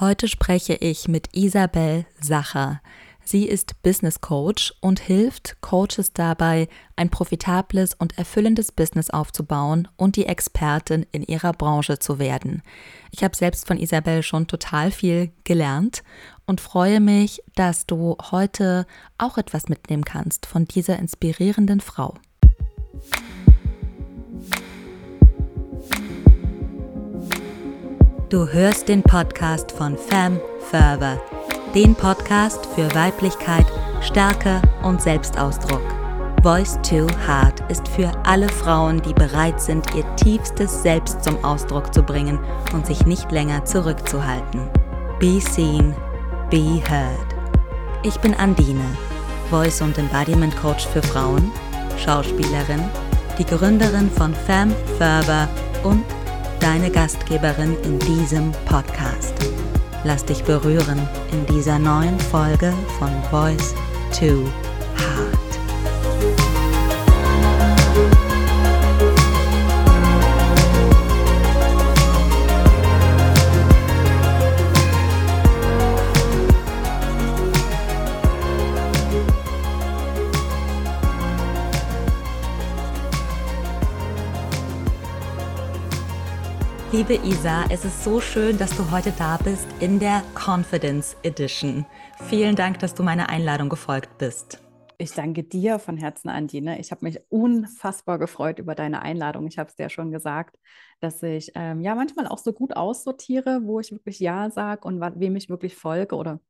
Heute spreche ich mit Isabel Sacher. Sie ist Business Coach und hilft Coaches dabei, ein profitables und erfüllendes Business aufzubauen und die Expertin in ihrer Branche zu werden. Ich habe selbst von Isabel schon total viel gelernt und freue mich, dass du heute auch etwas mitnehmen kannst von dieser inspirierenden Frau. Du hörst den Podcast von Femme Fervor, den Podcast für Weiblichkeit, Stärke und Selbstausdruck. Voice to Heart ist für alle Frauen, die bereit sind, ihr tiefstes Selbst zum Ausdruck zu bringen und sich nicht länger zurückzuhalten. Be seen, be heard. Ich bin Andine, Voice und Embodiment Coach für Frauen, Schauspielerin, die Gründerin von Femme Fervor und deine Gastgeberin in diesem Podcast. Lass dich berühren in dieser neuen Folge von Voice to Heart. Liebe Isa, es ist so schön, dass du heute da bist in der Confidence Edition. Vielen Dank, dass du meiner Einladung gefolgt bist. Ich danke dir von Herzen, Andine. Ich habe mich unfassbar gefreut über deine Einladung. Ich habe es dir schon gesagt, dass ich ähm, ja manchmal auch so gut aussortiere, wo ich wirklich Ja sage und wem ich wirklich folge oder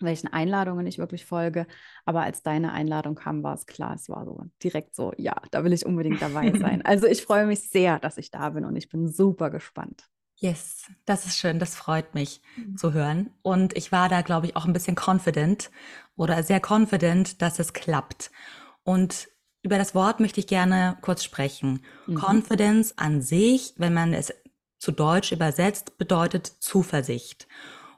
welchen Einladungen ich wirklich folge. Aber als deine Einladung kam, war es klar, es war so direkt so, ja, da will ich unbedingt dabei sein. Also ich freue mich sehr, dass ich da bin und ich bin super gespannt. Yes, das ist schön, das freut mich mhm. zu hören. Und ich war da, glaube ich, auch ein bisschen confident oder sehr confident, dass es klappt. Und über das Wort möchte ich gerne kurz sprechen. Mhm. Confidence an sich, wenn man es zu Deutsch übersetzt, bedeutet Zuversicht.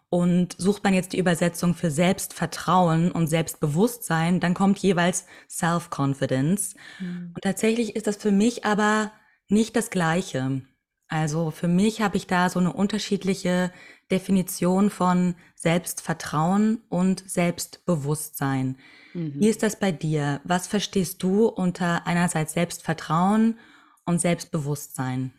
Und sucht man jetzt die Übersetzung für Selbstvertrauen und Selbstbewusstsein, dann kommt jeweils Self-Confidence. Mhm. Und tatsächlich ist das für mich aber nicht das Gleiche. Also für mich habe ich da so eine unterschiedliche Definition von Selbstvertrauen und Selbstbewusstsein. Mhm. Wie ist das bei dir? Was verstehst du unter einerseits Selbstvertrauen und Selbstbewusstsein?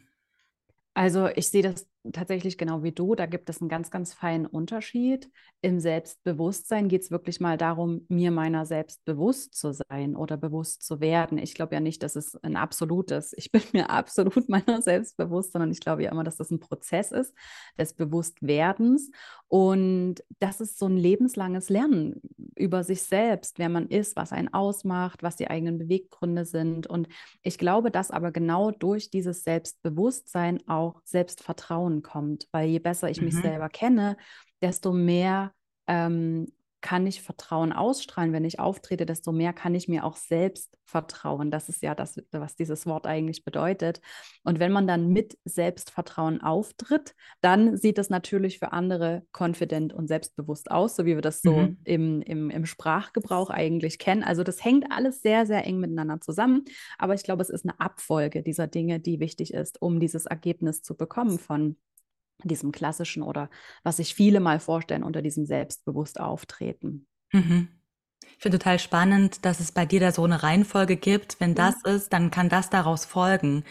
Also ich sehe das tatsächlich genau wie du. Da gibt es einen ganz, ganz feinen Unterschied. Im Selbstbewusstsein geht es wirklich mal darum, mir meiner selbst bewusst zu sein oder bewusst zu werden. Ich glaube ja nicht, dass es ein absolutes, ich bin mir absolut meiner selbst bewusst, sondern ich glaube ja immer, dass das ein Prozess ist des Bewusstwerdens. Und das ist so ein lebenslanges Lernen über sich selbst, wer man ist, was einen ausmacht, was die eigenen Beweggründe sind. Und ich glaube, dass aber genau durch dieses Selbstbewusstsein auch Selbstvertrauen kommt, weil je besser ich mhm. mich selber kenne, desto mehr ähm, kann ich Vertrauen ausstrahlen, wenn ich auftrete, desto mehr kann ich mir auch selbst vertrauen. Das ist ja das, was dieses Wort eigentlich bedeutet. Und wenn man dann mit Selbstvertrauen auftritt, dann sieht es natürlich für andere confident und selbstbewusst aus, so wie wir das so mhm. im, im, im Sprachgebrauch eigentlich kennen. Also das hängt alles sehr, sehr eng miteinander zusammen. Aber ich glaube, es ist eine Abfolge dieser Dinge, die wichtig ist, um dieses Ergebnis zu bekommen von diesem klassischen oder was sich viele mal vorstellen unter diesem selbstbewusst auftreten. Mhm. Ich finde total spannend, dass es bei dir da so eine Reihenfolge gibt. Wenn das ist, dann kann das daraus folgen.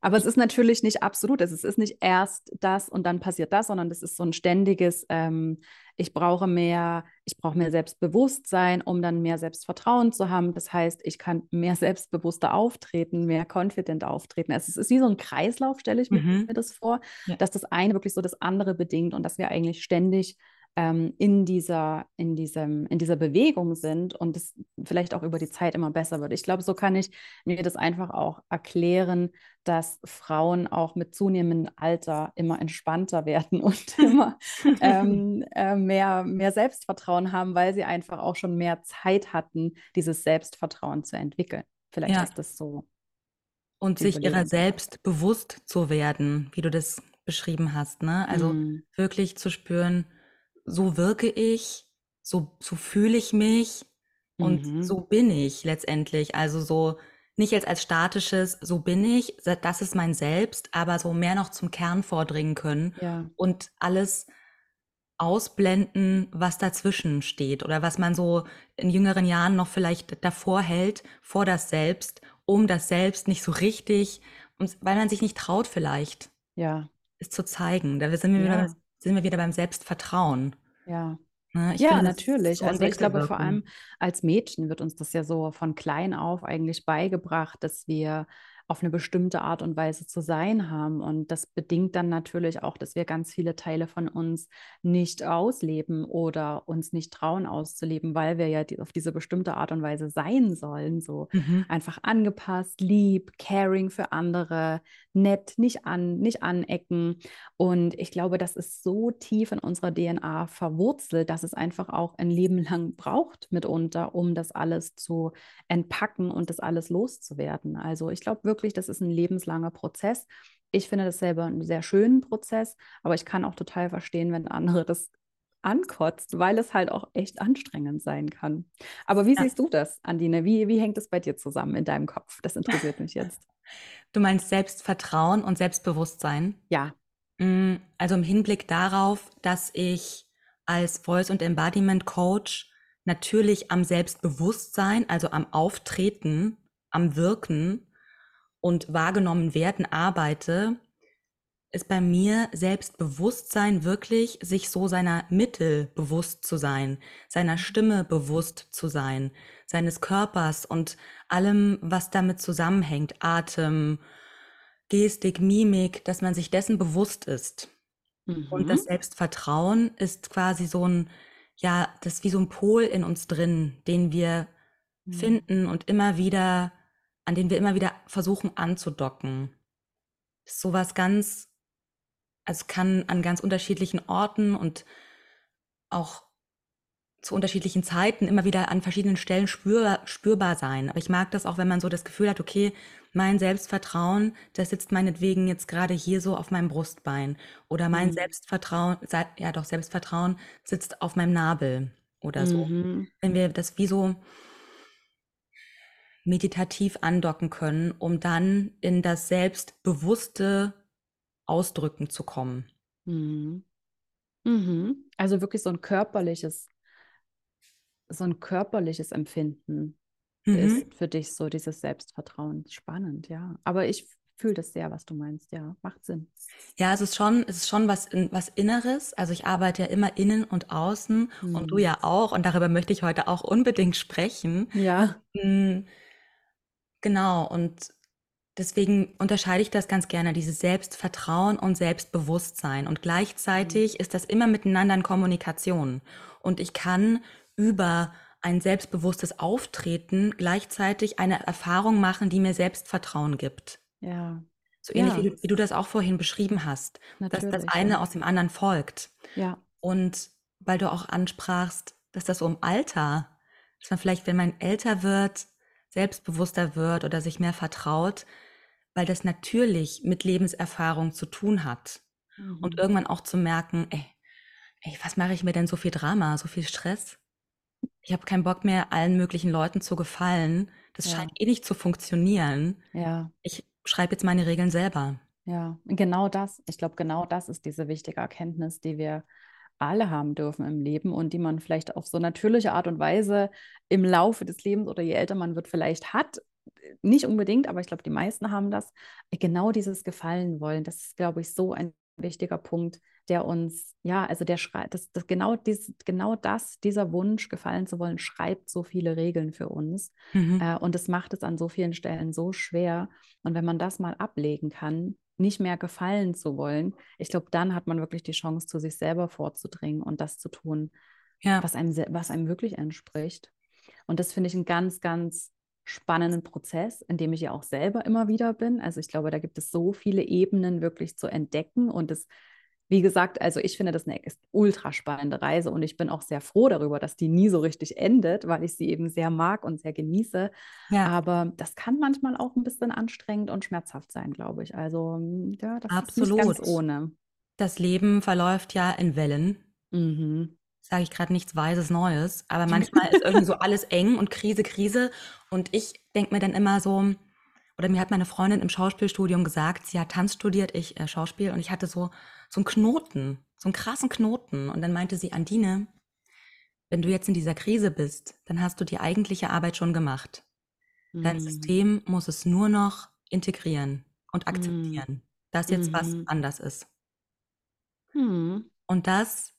Aber es ist natürlich nicht absolut. Es ist nicht erst das und dann passiert das, sondern das ist so ein ständiges, ähm, ich brauche mehr, ich brauche mehr Selbstbewusstsein, um dann mehr Selbstvertrauen zu haben. Das heißt, ich kann mehr selbstbewusster auftreten, mehr confident auftreten. Es ist wie so ein Kreislauf, stelle ich mhm. mir das vor, ja. dass das eine wirklich so das andere bedingt und dass wir eigentlich ständig ähm, in, dieser, in, diesem, in dieser Bewegung sind und es vielleicht auch über die Zeit immer besser wird. Ich glaube, so kann ich mir das einfach auch erklären, dass Frauen auch mit zunehmendem Alter immer entspannter werden und immer ähm, äh, mehr, mehr Selbstvertrauen haben, weil sie einfach auch schon mehr Zeit hatten, dieses Selbstvertrauen zu entwickeln. Vielleicht ja. ist das so. Und sich ihrer selbst bewusst zu werden, wie du das beschrieben hast. Ne? Also mm. wirklich zu spüren, so wirke ich, so, so fühle ich mich und mhm. so bin ich letztendlich. Also so nicht jetzt als statisches, so bin ich, das ist mein Selbst, aber so mehr noch zum Kern vordringen können ja. und alles ausblenden, was dazwischen steht oder was man so in jüngeren Jahren noch vielleicht davor hält, vor das Selbst, um das Selbst nicht so richtig, weil man sich nicht traut vielleicht, Ja, es zu zeigen. Da sind wir wieder, ja, sind wir wieder beim Selbstvertrauen. ja. Ne? Ich Ja, finde, natürlich. Also ich glaube, vor allem als Mädchen wird uns das ja so von klein auf eigentlich beigebracht, dass wir auf eine bestimmte Art und Weise zu sein haben. Und das bedingt dann natürlich auch, dass wir ganz viele Teile von uns nicht ausleben oder uns nicht trauen auszuleben, weil wir ja die, auf diese bestimmte Art und Weise sein sollen. So Mhm. einfach angepasst, lieb, caring für andere, nett, nicht an, nicht anecken. Und ich glaube, das ist so tief in unserer DNA verwurzelt, dass es einfach auch ein Leben lang braucht mitunter, um das alles zu entpacken und das alles loszuwerden. Also ich glaube wirklich, das ist ein lebenslanger Prozess. Ich finde das selber einen sehr schönen Prozess, aber ich kann auch total verstehen, wenn andere das ankotzt, weil es halt auch echt anstrengend sein kann. Aber wie Ja. siehst du das, Andine? Wie, wie hängt es bei dir zusammen in deinem Kopf? Das interessiert mich jetzt. Du meinst Selbstvertrauen und Selbstbewusstsein? Ja. Mm, Also im Hinblick darauf, dass ich als Voice- und Embodiment-Coach natürlich am Selbstbewusstsein, also am Auftreten, am Wirken und wahrgenommen werden arbeite, ist bei mir Selbstbewusstsein wirklich, sich so seiner Mittel bewusst zu sein, seiner Stimme bewusst zu sein, seines Körpers und allem, was damit zusammenhängt, Atem, Gestik, Mimik, dass man sich dessen bewusst ist. Und das Mhm. Selbstvertrauen ist quasi so ein, ja, das ist wie so ein Pol in uns drin, den wir Mhm. finden und immer wieder, an den wir immer wieder versuchen anzudocken. Ist sowas ganz, also es kann an ganz unterschiedlichen Orten und auch zu unterschiedlichen Zeiten immer wieder an verschiedenen Stellen spür, spürbar sein. Aber ich mag das auch, wenn man so das Gefühl hat, okay, mein Selbstvertrauen, das sitzt meinetwegen jetzt gerade hier so auf meinem Brustbein. Oder mein Mhm. Selbstvertrauen, ja doch, Selbstvertrauen sitzt auf meinem Nabel oder so. Mhm. Wenn wir das wie so meditativ andocken können, um dann in das selbstbewusste Ausdrücken zu kommen. Mhm. Mhm. Also wirklich so ein körperliches, so ein körperliches Empfinden Mhm. ist für dich so dieses Selbstvertrauen. Spannend, ja. Aber ich fühle das sehr, was du meinst. Ja, macht Sinn. Ja, es ist schon, es ist schon was, was Inneres. Also ich arbeite ja immer innen und außen und du Mhm. ja auch. Und darüber möchte ich heute auch unbedingt sprechen. Ja. Genau. Und deswegen unterscheide ich das ganz gerne, dieses Selbstvertrauen und Selbstbewusstsein. Und Mhm. gleichzeitig ist das immer miteinander in Kommunikation. Und ich kann über ein selbstbewusstes Auftreten gleichzeitig eine Erfahrung machen, die mir Selbstvertrauen gibt. Ja. So ähnlich wie Ja, du, wie du das auch vorhin beschrieben hast, dass das natürlich, eine ja. aus dem anderen folgt. Ja. Und weil du auch ansprachst, dass das so im Alter, dass man vielleicht, wenn man älter wird, selbstbewusster wird oder sich mehr vertraut, weil das natürlich mit Lebenserfahrung zu tun hat. Und Mhm. irgendwann auch zu merken, ey, ey, was mache ich mir denn so viel Drama, so viel Stress? Ich habe keinen Bock mehr, allen möglichen Leuten zu gefallen. Das Ja. scheint eh nicht zu funktionieren. Ja. Ich schreibe jetzt meine Regeln selber. Ja, genau das. Ich glaube, genau das ist diese wichtige Erkenntnis, die wir alle haben dürfen im Leben und die man vielleicht auf so natürliche Art und Weise im Laufe des Lebens oder je älter man wird, vielleicht hat. Nicht unbedingt, aber ich glaube, die meisten haben das. Genau dieses Gefallen wollen, das ist, glaube ich, so ein wichtiger Punkt, der uns, ja, also der schreibt, das, das genau, dies, genau das, dieser Wunsch, gefallen zu wollen, schreibt so viele Regeln für uns. Mhm. Äh, und es macht es an so vielen Stellen so schwer. Und wenn man das mal ablegen kann, nicht mehr gefallen zu wollen, ich glaube, dann hat man wirklich die Chance, zu sich selber vorzudringen und das zu tun, Ja, was einem, was einem wirklich entspricht. Und das finde ich einen ganz, ganz spannenden Prozess, in dem ich ja auch selber immer wieder bin. Also ich glaube, da gibt es so viele Ebenen wirklich zu entdecken und es wie gesagt, also ich finde das eine ultra spannende Reise und ich bin auch sehr froh darüber, dass die nie so richtig endet, weil ich sie eben sehr mag und sehr genieße. ja, Aber das kann manchmal auch ein bisschen anstrengend und schmerzhaft sein, glaube ich. Also mm, ja, das ist nicht ganz absolut. ohne. Das Leben verläuft ja in Wellen. Mhm. Sage ich gerade nichts Weises Neues, aber manchmal ist irgendwie so alles eng und Krise, Krise. Und ich denke mir dann immer so, oder mir hat meine Freundin im Schauspielstudium gesagt, sie hat Tanz studiert, ich äh, Schauspiel und ich hatte so, so einen Knoten, so einen krassen Knoten. Und dann meinte sie, Andine, wenn du jetzt in dieser Krise bist, dann hast du die eigentliche Arbeit schon gemacht. Dein Mhm. System muss es nur noch integrieren und Mhm. akzeptieren, dass jetzt was Mhm. anders ist. Mhm. Und das,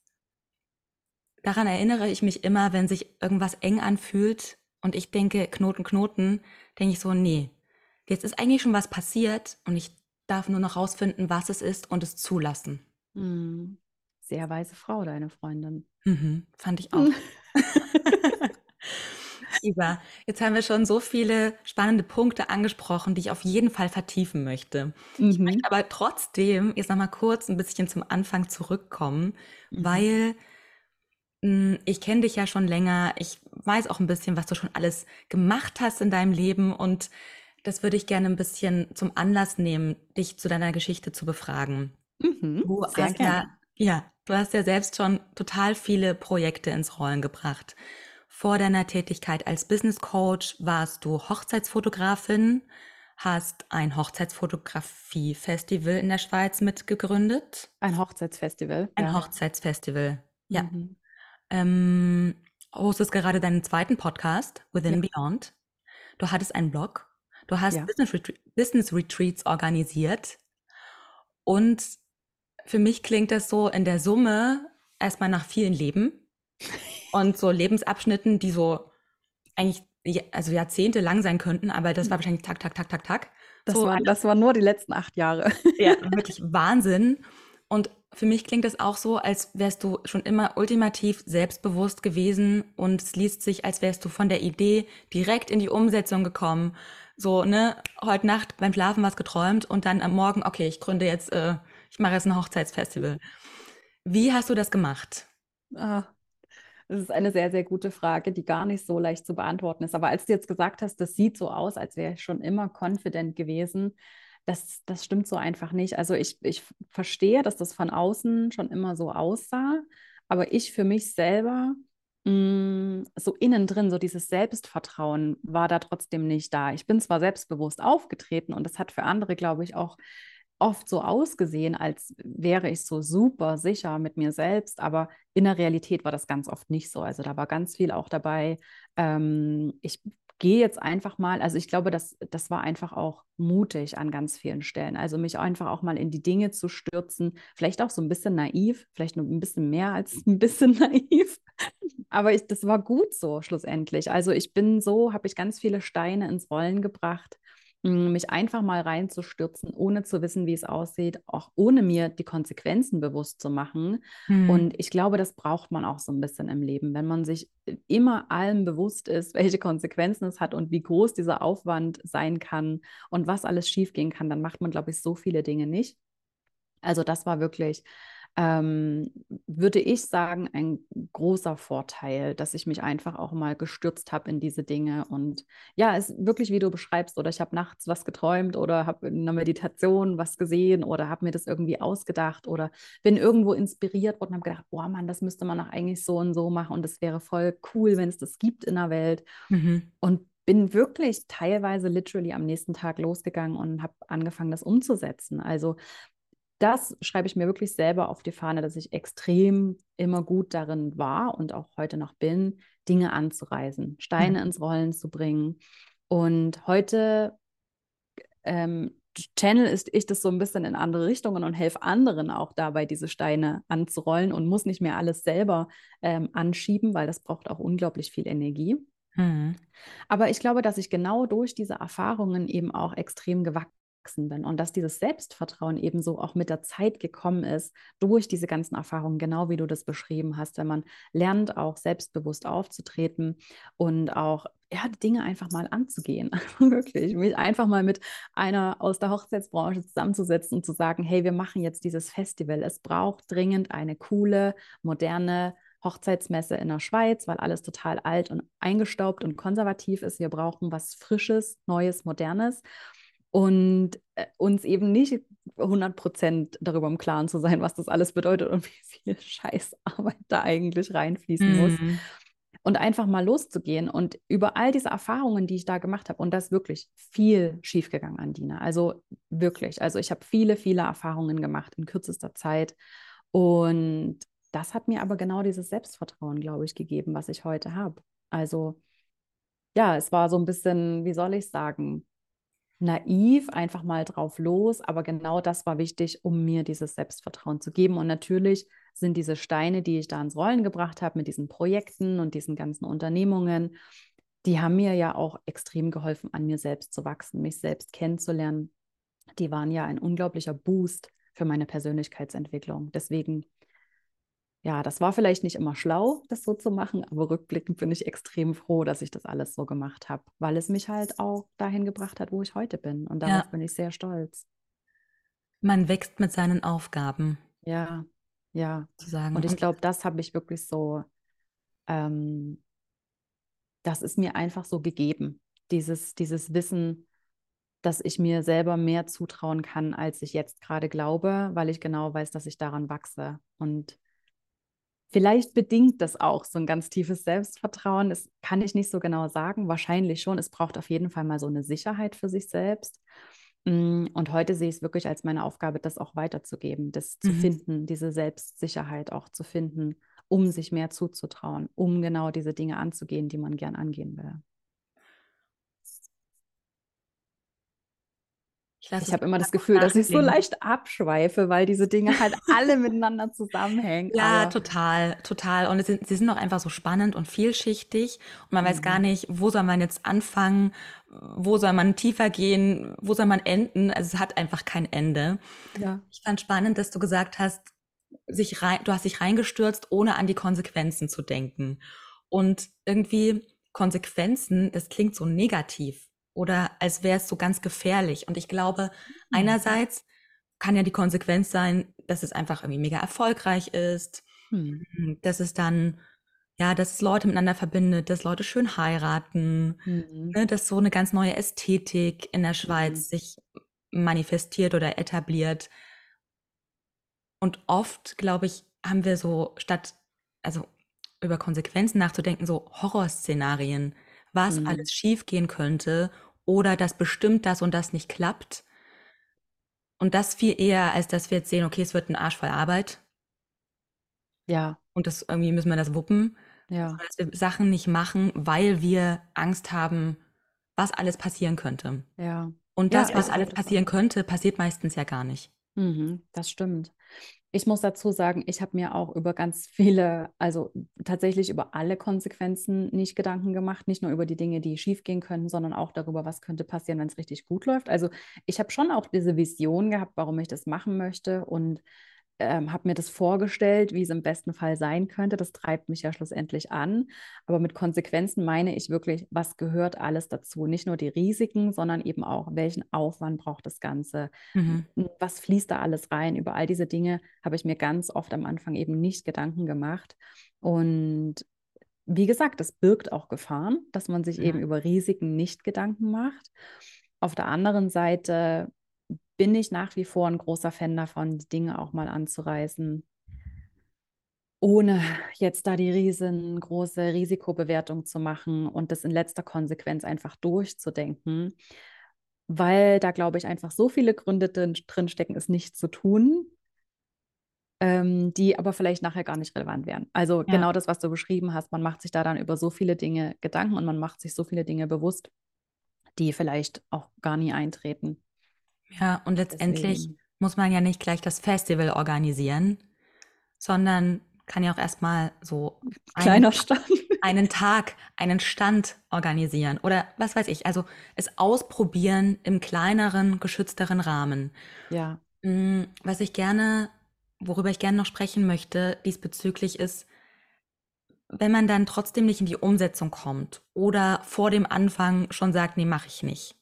daran erinnere ich mich immer, wenn sich irgendwas eng anfühlt und ich denke, Knoten, Knoten, denke ich so, nee, jetzt ist eigentlich schon was passiert und ich darf nur noch rausfinden, was es ist und es zulassen. Mhm. Sehr weise Frau, deine Freundin. Mhm, fand ich auch. Iva, jetzt haben wir schon so viele spannende Punkte angesprochen, die ich auf jeden Fall vertiefen möchte. Ich Mhm. möchte aber trotzdem jetzt noch mal kurz ein bisschen zum Anfang zurückkommen, Mhm. weil mh, ich kenne dich ja schon länger. Ich weiß auch ein bisschen, was du schon alles gemacht hast in deinem Leben und das würde ich gerne ein bisschen zum Anlass nehmen, dich zu deiner Geschichte zu befragen. Mhm. Du hast ja, gerne. ja, du hast ja selbst schon total viele Projekte ins Rollen gebracht. Vor deiner Tätigkeit als Business Coach warst du Hochzeitsfotografin, hast ein Hochzeitsfotografie-Festival in der Schweiz mitgegründet. Ein Hochzeitsfestival. Ein ja. Hochzeitsfestival. Ja. Mhm. Ähm, hostest gerade deinen zweiten Podcast, Within Ja. Beyond. Du hattest einen Blog. Du hast Ja. Business, Retre Business Retreats organisiert. Und für mich klingt das so in der Summe erstmal nach vielen Leben und so Lebensabschnitten, die so eigentlich also Jahrzehnte lang sein könnten, aber das war wahrscheinlich tak, tak, tak, tak, tak. Das, So war, das war nur die letzten acht Jahre. ja, wirklich Wahnsinn. Und für mich klingt das auch so, als wärst du schon immer ultimativ selbstbewusst gewesen und es liest sich, als wärst du von der Idee direkt in die Umsetzung gekommen. So, ne, heute Nacht beim Schlafen was geträumt und dann am Morgen, okay, ich gründe jetzt, äh, ich mache jetzt ein Hochzeitsfestival. Wie hast du das gemacht? Ah, Das ist eine sehr, sehr gute Frage, die gar nicht so leicht zu beantworten ist. Aber als du jetzt gesagt hast, das sieht so aus, als wäre ich schon immer confident gewesen, das, das stimmt so einfach nicht. Also ich, ich verstehe, dass das von außen schon immer so aussah, aber ich für mich selber, mh, so innen drin, so dieses Selbstvertrauen war da trotzdem nicht da. Ich bin zwar selbstbewusst aufgetreten und das hat für andere, glaube ich, auch oft so ausgesehen, als wäre ich so super sicher mit mir selbst, aber in der Realität war das ganz oft nicht so. Also da war ganz viel auch dabei. Ähm, ich gehe jetzt einfach mal, also ich glaube, das, das war einfach auch mutig an ganz vielen Stellen. Also mich einfach auch mal in die Dinge zu stürzen, vielleicht auch so ein bisschen naiv, vielleicht nur ein bisschen mehr als ein bisschen naiv. Aber ich, das war gut so schlussendlich. Also ich bin so, habe ich ganz viele Steine ins Rollen gebracht mich einfach mal reinzustürzen, ohne zu wissen, wie es aussieht, auch ohne mir die Konsequenzen bewusst zu machen. Hm. Und ich glaube, das braucht man auch so ein bisschen im Leben, wenn man sich immer allem bewusst ist, welche Konsequenzen es hat und wie groß dieser Aufwand sein kann und was alles schiefgehen kann, dann macht man, glaube ich, so viele Dinge nicht. Also das war wirklich, ähm, würde ich sagen, ein großer Vorteil, dass ich mich einfach auch mal gestürzt habe in diese Dinge. Und ja, es ist wirklich, wie du beschreibst, oder ich habe nachts was geträumt oder habe in einer Meditation was gesehen oder habe mir das irgendwie ausgedacht oder bin irgendwo inspiriert worden und habe gedacht, oh Mann, das müsste man doch eigentlich so und so machen und das wäre voll cool, wenn es das gibt in der Welt. Mhm. Und bin wirklich teilweise literally am nächsten Tag losgegangen und habe angefangen, das umzusetzen. Also das schreibe ich mir wirklich selber auf die Fahne, dass ich extrem immer gut darin war und auch heute noch bin, Dinge anzureisen, Steine ins Rollen zu bringen. Und heute ähm, channel ist ich das so ein bisschen in andere Richtungen und helfe anderen auch dabei, diese Steine anzurollen und muss nicht mehr alles selber ähm, anschieben, weil das braucht auch unglaublich viel Energie. Mhm. Aber ich glaube, dass ich genau durch diese Erfahrungen eben auch extrem gewachsen bin und dass dieses Selbstvertrauen eben so auch mit der Zeit gekommen ist, durch diese ganzen Erfahrungen, genau wie du das beschrieben hast, wenn man lernt, auch selbstbewusst aufzutreten und auch ja, Dinge einfach mal anzugehen. Wirklich, mich einfach mal mit einer aus der Hochzeitsbranche zusammenzusetzen und zu sagen, hey, wir machen jetzt dieses Festival. Es braucht dringend eine coole, moderne Hochzeitsmesse in der Schweiz, weil alles total alt und eingestaubt und konservativ ist. Wir brauchen was Frisches, Neues, Modernes und äh, uns eben nicht 100 Prozent darüber im Klaren zu sein, was das alles bedeutet und wie viel Scheißarbeit da eigentlich reinfließen muss. Mhm. Und einfach mal loszugehen und über all diese Erfahrungen, die ich da gemacht habe, und das ist wirklich viel schiefgegangen an Dina. Also wirklich. Also ich habe viele, viele Erfahrungen gemacht in kürzester Zeit. Und das hat mir aber genau dieses Selbstvertrauen, glaube ich, gegeben, was ich heute habe. Also ja, es war so ein bisschen, wie soll ich sagen, naiv, einfach mal drauf los. Aber genau das war wichtig, um mir dieses Selbstvertrauen zu geben. Und natürlich sind diese Steine, die ich da ins Rollen gebracht habe mit diesen Projekten und diesen ganzen Unternehmungen, die haben mir ja auch extrem geholfen, an mir selbst zu wachsen, mich selbst kennenzulernen. Die waren ja ein unglaublicher Boost für meine Persönlichkeitsentwicklung. Deswegen ja, das war vielleicht nicht immer schlau, das so zu machen, aber rückblickend bin ich extrem froh, dass ich das alles so gemacht habe, weil es mich halt auch dahin gebracht hat, wo ich heute bin. Und darauf ja. bin ich sehr stolz. Man wächst mit seinen Aufgaben. Ja, ja. Sozusagen. Und ich glaube, das habe ich wirklich so, ähm, das ist mir einfach so gegeben. Dieses, dieses Wissen, dass ich mir selber mehr zutrauen kann, als ich jetzt gerade glaube, weil ich genau weiß, dass ich daran wachse. Und Vielleicht bedingt das auch so ein ganz tiefes Selbstvertrauen. Das kann ich nicht so genau sagen. Wahrscheinlich schon. Es braucht auf jeden Fall mal so eine Sicherheit für sich selbst. Mm, und heute sehe ich es wirklich als meine Aufgabe, das auch weiterzugeben, das mhm. zu finden, diese Selbstsicherheit auch zu finden, um sich mehr zuzutrauen, um genau diese Dinge anzugehen, die man gern angehen will. Ich, ich habe immer das Gefühl, dass ich so leicht abschweife, weil diese Dinge halt alle miteinander zusammenhängen. Ja, Aber total, total. Und sind, sie sind auch einfach so spannend und vielschichtig. Und man mhm. weiß gar mhm. nicht, wo soll man jetzt anfangen, wo soll man tiefer gehen, wo soll man enden. Also es hat einfach kein Ende. Ja. Ich fand spannend, dass du gesagt hast, sich rein, du hast dich reingestürzt, ohne an die Konsequenzen zu denken. Und irgendwie Konsequenzen, das klingt so negativ oder als wäre es so ganz gefährlich. Und ich glaube, mhm. einerseits kann ja die Konsequenz sein, dass es einfach irgendwie mega erfolgreich ist, mhm. dass es dann, ja, dass es Leute miteinander verbindet, dass Leute schön heiraten, mhm. ne, dass so eine ganz neue Ästhetik in der Schweiz mhm. sich manifestiert oder etabliert. Und oft, glaube ich, haben wir so statt, also über Konsequenzen nachzudenken, so Horrorszenarien, was mhm. alles schiefgehen könnte oder dass bestimmt das und das nicht klappt. Und das viel eher, als dass wir jetzt sehen, okay, es wird ein Arsch voll Arbeit. Ja. Und das irgendwie müssen wir das wuppen. Ja. Dass wir Sachen nicht machen, weil wir Angst haben, was alles passieren könnte. Ja. Und das, ja, was alles passieren könnte, passiert meistens ja gar nicht. Mhm, das stimmt. Ich muss dazu sagen, ich habe mir auch über ganz viele, also tatsächlich über alle Konsequenzen nicht Gedanken gemacht, nicht nur über die Dinge, die schiefgehen könnten, sondern auch darüber, was könnte passieren, wenn es richtig gut läuft. Also ich habe schon auch diese Vision gehabt, warum ich das machen möchte und ähm, habe mir das vorgestellt, wie es im besten Fall sein könnte. Das treibt mich ja schlussendlich an. Aber mit Konsequenzen meine ich wirklich, was gehört alles dazu? Nicht nur die Risiken, sondern eben auch, welchen Aufwand braucht das Ganze? Mhm. Was fließt da alles rein? Über all diese Dinge habe ich mir ganz oft am Anfang eben nicht Gedanken gemacht. Und wie gesagt, es birgt auch Gefahren, dass man sich ja. eben über Risiken nicht Gedanken macht. Auf der anderen Seite bin ich nach wie vor ein großer Fan davon, die Dinge auch mal anzureißen, ohne jetzt da die riesengroße Risikobewertung zu machen und das in letzter Konsequenz einfach durchzudenken, weil da, glaube ich, einfach so viele Gründe drin, drinstecken, es nicht zu tun, ähm, die aber vielleicht nachher gar nicht relevant wären. Also ja. genau das, was du beschrieben hast, man macht sich da dann über so viele Dinge Gedanken und man macht sich so viele Dinge bewusst, die vielleicht auch gar nie eintreten. Ja, und letztendlich Deswegen. muss man ja nicht gleich das Festival organisieren, sondern kann ja auch erstmal so kleiner einen, Stand. einen Tag, einen Stand organisieren oder was weiß ich, also es ausprobieren im kleineren, geschützteren Rahmen. Ja. Mm, was ich gerne, worüber ich gerne noch sprechen möchte diesbezüglich ist, wenn man dann trotzdem nicht in die Umsetzung kommt oder vor dem Anfang schon sagt, nee, mache ich nicht.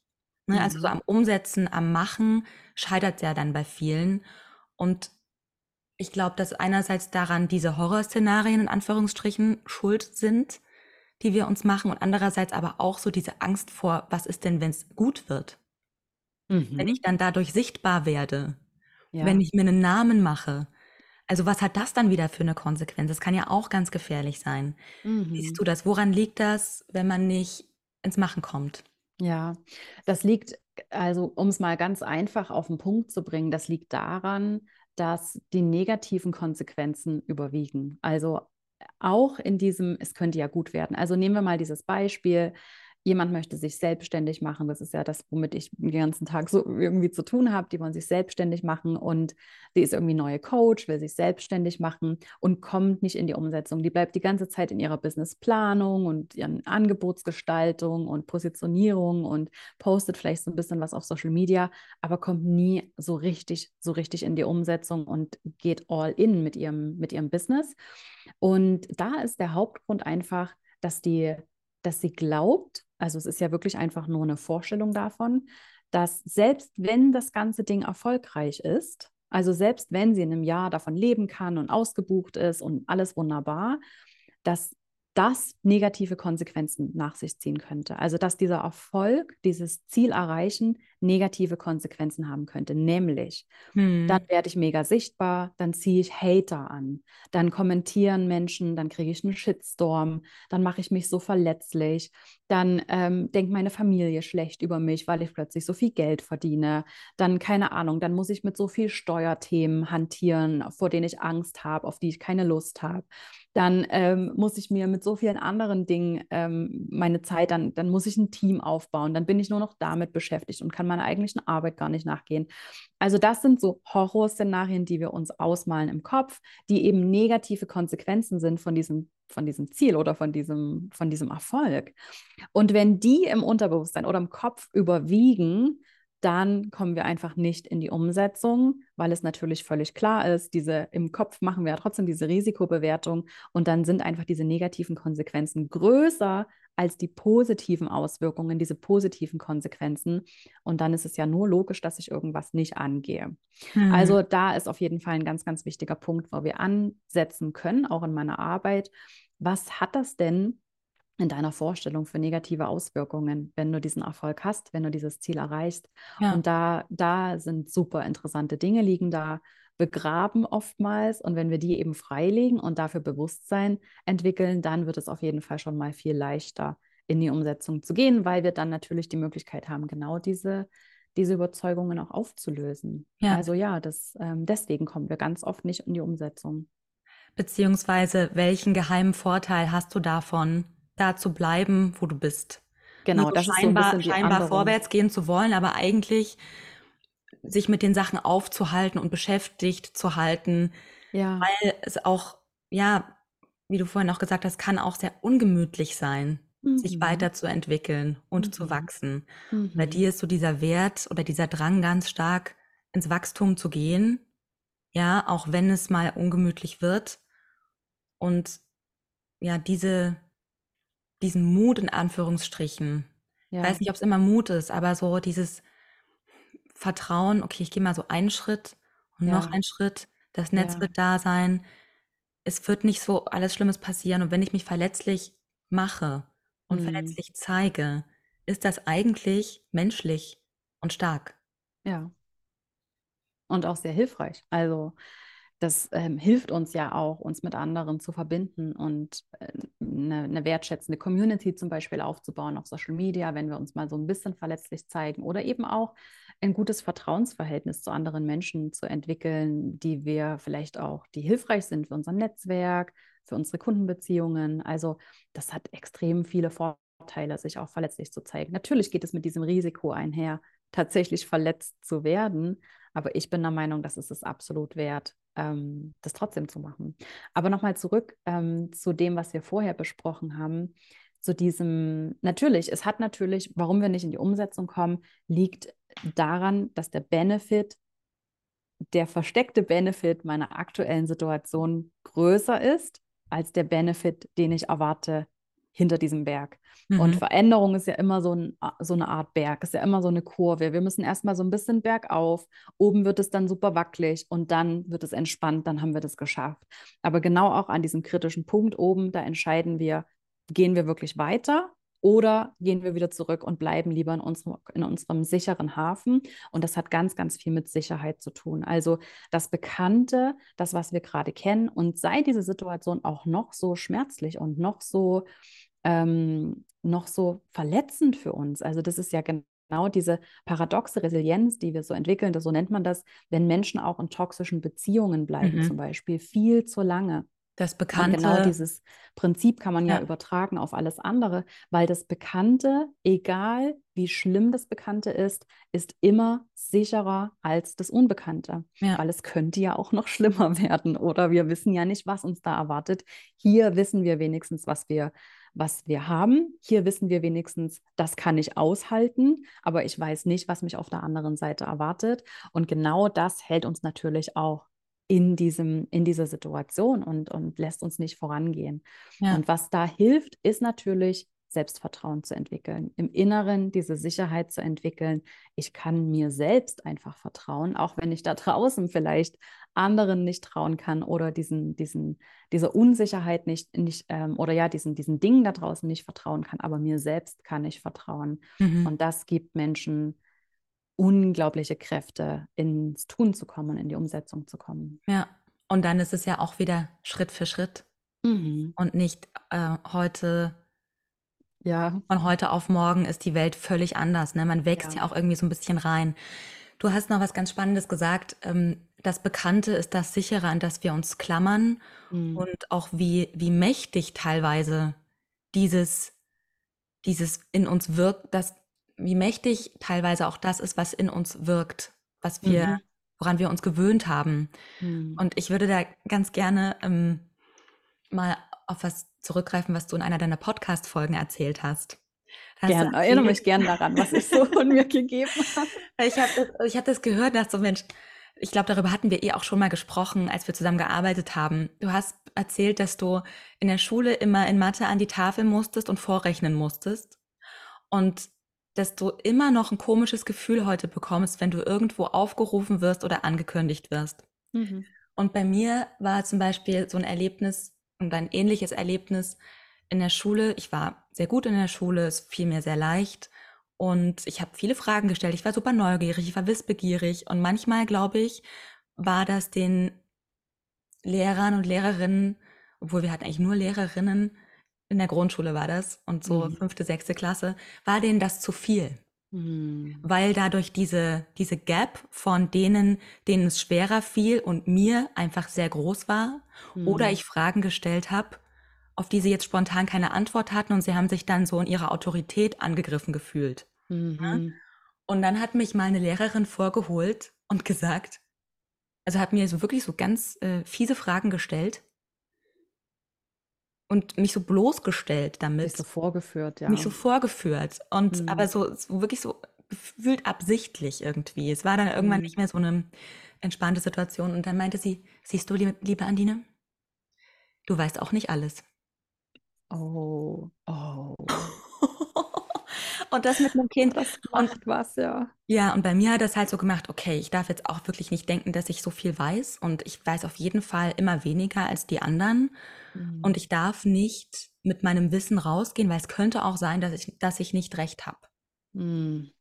Ne? Also so mhm. am Umsetzen, am Machen scheitert ja dann bei vielen. Und ich glaube, dass einerseits daran diese Horrorszenarien in Anführungsstrichen schuld sind, die wir uns machen, und andererseits aber auch so diese Angst vor, was ist denn, wenn es gut wird? Mhm. Wenn ich dann dadurch sichtbar werde, ja. wenn ich mir einen Namen mache. Also was hat das dann wieder für eine Konsequenz? Das kann ja auch ganz gefährlich sein. Mhm. Wie siehst du das? Woran liegt das, wenn man nicht ins Machen kommt? Ja, das liegt, also um es mal ganz einfach auf den Punkt zu bringen, das liegt daran, dass die negativen Konsequenzen überwiegen. Also auch in diesem, es könnte ja gut werden. Also nehmen wir mal dieses Beispiel, jemand möchte sich selbstständig machen. Das ist ja das, womit ich den ganzen Tag so irgendwie zu tun habe. Die wollen sich selbstständig machen und die ist irgendwie neue Coach, will sich selbstständig machen und kommt nicht in die Umsetzung. Die bleibt die ganze Zeit in ihrer Businessplanung und ihren Angebotsgestaltung und Positionierung und postet vielleicht so ein bisschen was auf Social Media, aber kommt nie so richtig, so richtig in die Umsetzung und geht all in mit ihrem, mit ihrem Business. Und da ist der Hauptgrund einfach, dass die dass sie glaubt, also es ist ja wirklich einfach nur eine Vorstellung davon, dass selbst wenn das ganze Ding erfolgreich ist, also selbst wenn sie in einem Jahr davon leben kann und ausgebucht ist und alles wunderbar, dass das negative Konsequenzen nach sich ziehen könnte. Also dass dieser Erfolg, dieses Ziel erreichen, negative Konsequenzen haben könnte. Nämlich, hm. dann werde ich mega sichtbar, dann ziehe ich Hater an, dann kommentieren Menschen, dann kriege ich einen Shitstorm, dann mache ich mich so verletzlich, dann ähm, denkt meine Familie schlecht über mich, weil ich plötzlich so viel Geld verdiene. Dann, keine Ahnung, dann muss ich mit so viel Steuerthemen hantieren, vor denen ich Angst habe, auf die ich keine Lust habe dann ähm, muss ich mir mit so vielen anderen Dingen ähm, meine Zeit, dann, dann muss ich ein Team aufbauen, dann bin ich nur noch damit beschäftigt und kann meiner eigentlichen Arbeit gar nicht nachgehen. Also das sind so Horrorszenarien, die wir uns ausmalen im Kopf, die eben negative Konsequenzen sind von diesem von diesem Ziel oder von diesem, von diesem Erfolg. Und wenn die im Unterbewusstsein oder im Kopf überwiegen, dann kommen wir einfach nicht in die Umsetzung, weil es natürlich völlig klar ist, diese im Kopf machen wir ja trotzdem diese Risikobewertung und dann sind einfach diese negativen Konsequenzen größer als die positiven Auswirkungen, diese positiven Konsequenzen und dann ist es ja nur logisch, dass ich irgendwas nicht angehe. Hm. Also da ist auf jeden Fall ein ganz ganz wichtiger Punkt, wo wir ansetzen können, auch in meiner Arbeit. Was hat das denn in deiner Vorstellung für negative Auswirkungen, wenn du diesen Erfolg hast, wenn du dieses Ziel erreichst. Ja. Und da, da sind super interessante Dinge liegen da begraben oftmals. Und wenn wir die eben freilegen und dafür Bewusstsein entwickeln, dann wird es auf jeden Fall schon mal viel leichter, in die Umsetzung zu gehen, weil wir dann natürlich die Möglichkeit haben, genau diese, diese Überzeugungen auch aufzulösen. Ja. Also ja, das, ähm, deswegen kommen wir ganz oft nicht in die Umsetzung. Beziehungsweise, welchen geheimen Vorteil hast du davon, da zu bleiben, wo du bist. Genau, das scheinbar, ist so scheinbar vorwärts gehen zu wollen, aber eigentlich sich mit den Sachen aufzuhalten und beschäftigt zu halten, ja. weil es auch, ja, wie du vorhin auch gesagt hast, kann auch sehr ungemütlich sein, mhm. sich weiterzuentwickeln und mhm. zu wachsen. Mhm. Bei dir ist so dieser Wert oder dieser Drang ganz stark ins Wachstum zu gehen, ja, auch wenn es mal ungemütlich wird. Und ja, diese, diesen Mut in Anführungsstrichen. Ja. Ich weiß nicht, ob es immer Mut ist, aber so dieses Vertrauen, okay, ich gehe mal so einen Schritt und ja. noch einen Schritt, das Netz ja. wird da sein. Es wird nicht so alles Schlimmes passieren. Und wenn ich mich verletzlich mache und mhm. verletzlich zeige, ist das eigentlich menschlich und stark. Ja. Und auch sehr hilfreich. Also das ähm, hilft uns ja auch, uns mit anderen zu verbinden und äh, eine, eine, wertschätzende Community zum Beispiel aufzubauen auf Social Media, wenn wir uns mal so ein bisschen verletzlich zeigen oder eben auch ein gutes Vertrauensverhältnis zu anderen Menschen zu entwickeln, die wir vielleicht auch, die hilfreich sind für unser Netzwerk, für unsere Kundenbeziehungen. Also das hat extrem viele Vorteile, sich auch verletzlich zu zeigen. Natürlich geht es mit diesem Risiko einher, tatsächlich verletzt zu werden. Aber ich bin der Meinung, dass es es absolut wert, ähm, das trotzdem zu machen. Aber nochmal zurück ähm, zu dem, was wir vorher besprochen haben. Zu diesem, natürlich, es hat natürlich, warum wir nicht in die Umsetzung kommen, liegt daran, dass der Benefit, der versteckte Benefit meiner aktuellen Situation größer ist als der Benefit, den ich erwarte hinter diesem Berg. Mhm. Und Veränderung ist ja immer so, ein, so eine Art Berg, ist ja immer so eine Kurve. Wir müssen erstmal so ein bisschen bergauf, oben wird es dann super wackelig und dann wird es entspannt, dann haben wir das geschafft. Aber genau auch an diesem kritischen Punkt oben, da entscheiden wir, gehen wir wirklich weiter Oder gehen wir wieder zurück und bleiben lieber in unserem, in unserem sicheren Hafen? Und das hat ganz, ganz viel mit Sicherheit zu tun. Also das Bekannte, das, was wir gerade kennen. Und sei diese Situation auch noch so schmerzlich und noch so, ähm, noch so verletzend für uns. Also das ist ja genau diese paradoxe Resilienz, die wir so entwickeln, das, so nennt man das, wenn Menschen auch in toxischen Beziehungen bleiben, mhm. zum Beispiel, viel zu lange. Das Bekannte. Und genau dieses Prinzip kann man ja. ja. übertragen auf alles andere, weil das Bekannte, egal wie schlimm das Bekannte ist, ist immer sicherer als das Unbekannte. Ja. Weil es könnte ja auch noch schlimmer werden oder wir wissen ja nicht, was uns da erwartet. Hier wissen wir wenigstens, was wir, was wir haben. Hier wissen wir wenigstens, das kann ich aushalten, aber ich weiß nicht, was mich auf der anderen Seite erwartet. Und genau das hält uns natürlich auch in, diesem, in dieser Situation und, und lässt uns nicht vorangehen. Ja. Und was da hilft, ist natürlich Selbstvertrauen zu entwickeln, im Inneren diese Sicherheit zu entwickeln. Ich kann mir selbst einfach vertrauen, auch wenn ich da draußen vielleicht anderen nicht trauen kann oder diesen, diesen, dieser Unsicherheit nicht, nicht ähm, oder ja, diesen, diesen Dingen da draußen nicht vertrauen kann, aber mir selbst kann ich vertrauen. Mhm. Und das gibt Menschen unglaubliche Kräfte, ins Tun zu kommen, in die Umsetzung zu kommen. Ja, und dann ist es ja auch wieder Schritt für Schritt mhm. und nicht äh, heute. Ja. Von heute auf morgen ist die Welt völlig anders. Ne? Man wächst ja. ja auch irgendwie so ein bisschen rein. Du hast noch was ganz Spannendes gesagt. Ähm, das Bekannte ist das Sichere, an das wir uns klammern mhm. und auch wie, wie mächtig teilweise dieses, dieses in uns wirkt, das wie mächtig teilweise auch das ist, was in uns wirkt, was wir, mhm. woran wir uns gewöhnt haben. Mhm. Und ich würde da ganz gerne ähm, mal auf was zurückgreifen, was du in einer deiner Podcast-Folgen erzählt hast. Gerne, erinnere mich gerne daran, was ich so von mir gegeben habe. Ich habe das, hab das gehört, dass so Mensch, ich glaube, darüber hatten wir eh auch schon mal gesprochen, als wir zusammen gearbeitet haben. Du hast erzählt, dass du in der Schule immer in Mathe an die Tafel musstest und vorrechnen musstest. Und dass du immer noch ein komisches Gefühl heute bekommst, wenn du irgendwo aufgerufen wirst oder angekündigt wirst. Mhm. Und bei mir war zum Beispiel so ein Erlebnis und ein ähnliches Erlebnis in der Schule. Ich war sehr gut in der Schule, es fiel mir sehr leicht und ich habe viele Fragen gestellt. Ich war super neugierig, ich war wissbegierig und manchmal, glaube ich, war das den Lehrern und Lehrerinnen, obwohl wir hatten eigentlich nur Lehrerinnen, in der Grundschule war das und so mhm. fünfte, sechste Klasse, war denen das zu viel. Mhm. Weil dadurch diese, diese Gap von denen, denen es schwerer fiel und mir einfach sehr groß war, mhm. oder ich Fragen gestellt habe, auf die sie jetzt spontan keine Antwort hatten und sie haben sich dann so in ihrer Autorität angegriffen gefühlt. Mhm. Ja? Und dann hat mich mal eine Lehrerin vorgeholt und gesagt, also hat mir so wirklich so ganz äh, fiese Fragen gestellt und mich so bloßgestellt damit. Mich so vorgeführt, ja. Mich so vorgeführt. Und mhm. aber so, so, wirklich so gefühlt absichtlich irgendwie. Es war dann irgendwann mhm. nicht mehr so eine entspannte Situation. Und dann meinte sie, siehst du, liebe, liebe Andine, du weißt auch nicht alles. Oh, oh. Und das mit einem Kind. Das macht und, was, ja. Ja, und bei mir hat das halt so gemacht, okay, ich darf jetzt auch wirklich nicht denken, dass ich so viel weiß. Und ich weiß auf jeden Fall immer weniger als die anderen. Mhm. Und ich darf nicht mit meinem Wissen rausgehen, weil es könnte auch sein, dass ich, dass ich nicht recht habe. Mhm.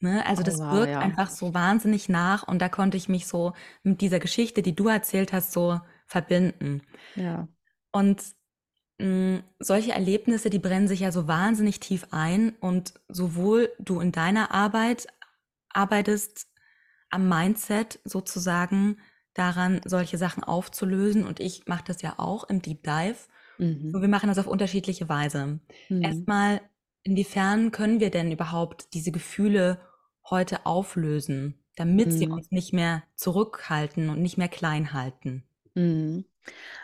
Ne? Also oh, das wow, wirkt ja. einfach so wahnsinnig nach und da konnte ich mich so mit dieser Geschichte, die du erzählt hast, so verbinden. Ja. Und mh, solche Erlebnisse, die brennen sich ja so wahnsinnig tief ein und sowohl du in deiner Arbeit arbeitest am Mindset sozusagen daran, solche Sachen aufzulösen und ich mache das ja auch im Deep Dive. Mhm. Und wir machen das auf unterschiedliche Weise. Mhm. Erstmal, inwiefern können wir denn überhaupt diese Gefühle heute auflösen, damit mhm. sie uns nicht mehr zurückhalten und nicht mehr klein halten? Mhm.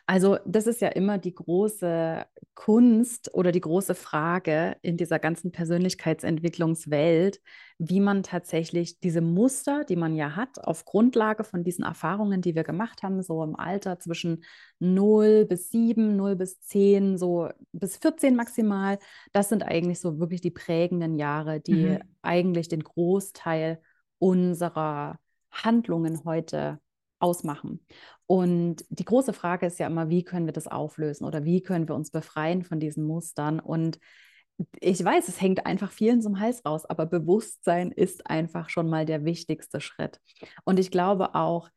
Also das ist ja immer die große Kunst oder die große Frage in dieser ganzen Persönlichkeitsentwicklungswelt, wie man tatsächlich diese Muster, die man ja hat, auf Grundlage von diesen Erfahrungen, die wir gemacht haben, so im Alter zwischen 0 bis 7, 0 bis 10, so bis 14 maximal, das sind eigentlich so wirklich die prägenden Jahre, die mhm. eigentlich den Großteil unserer Handlungen heute ausmachen. Und die große Frage ist ja immer, wie können wir das auflösen oder wie können wir uns befreien von diesen Mustern? Und ich weiß, es hängt einfach vielen zum Hals raus, aber Bewusstsein ist einfach schon mal der wichtigste Schritt. Und ich glaube auch,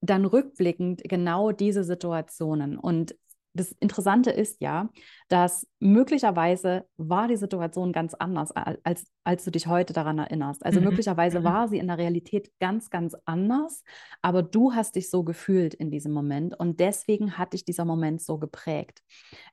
dann rückblickend genau diese Situationen. Und das Interessante ist ja, dass möglicherweise war die Situation ganz anders, als, als du dich heute daran erinnerst. Also mhm. möglicherweise mhm. war sie in der Realität ganz, ganz anders, aber du hast dich so gefühlt in diesem Moment und deswegen hat dich dieser Moment so geprägt.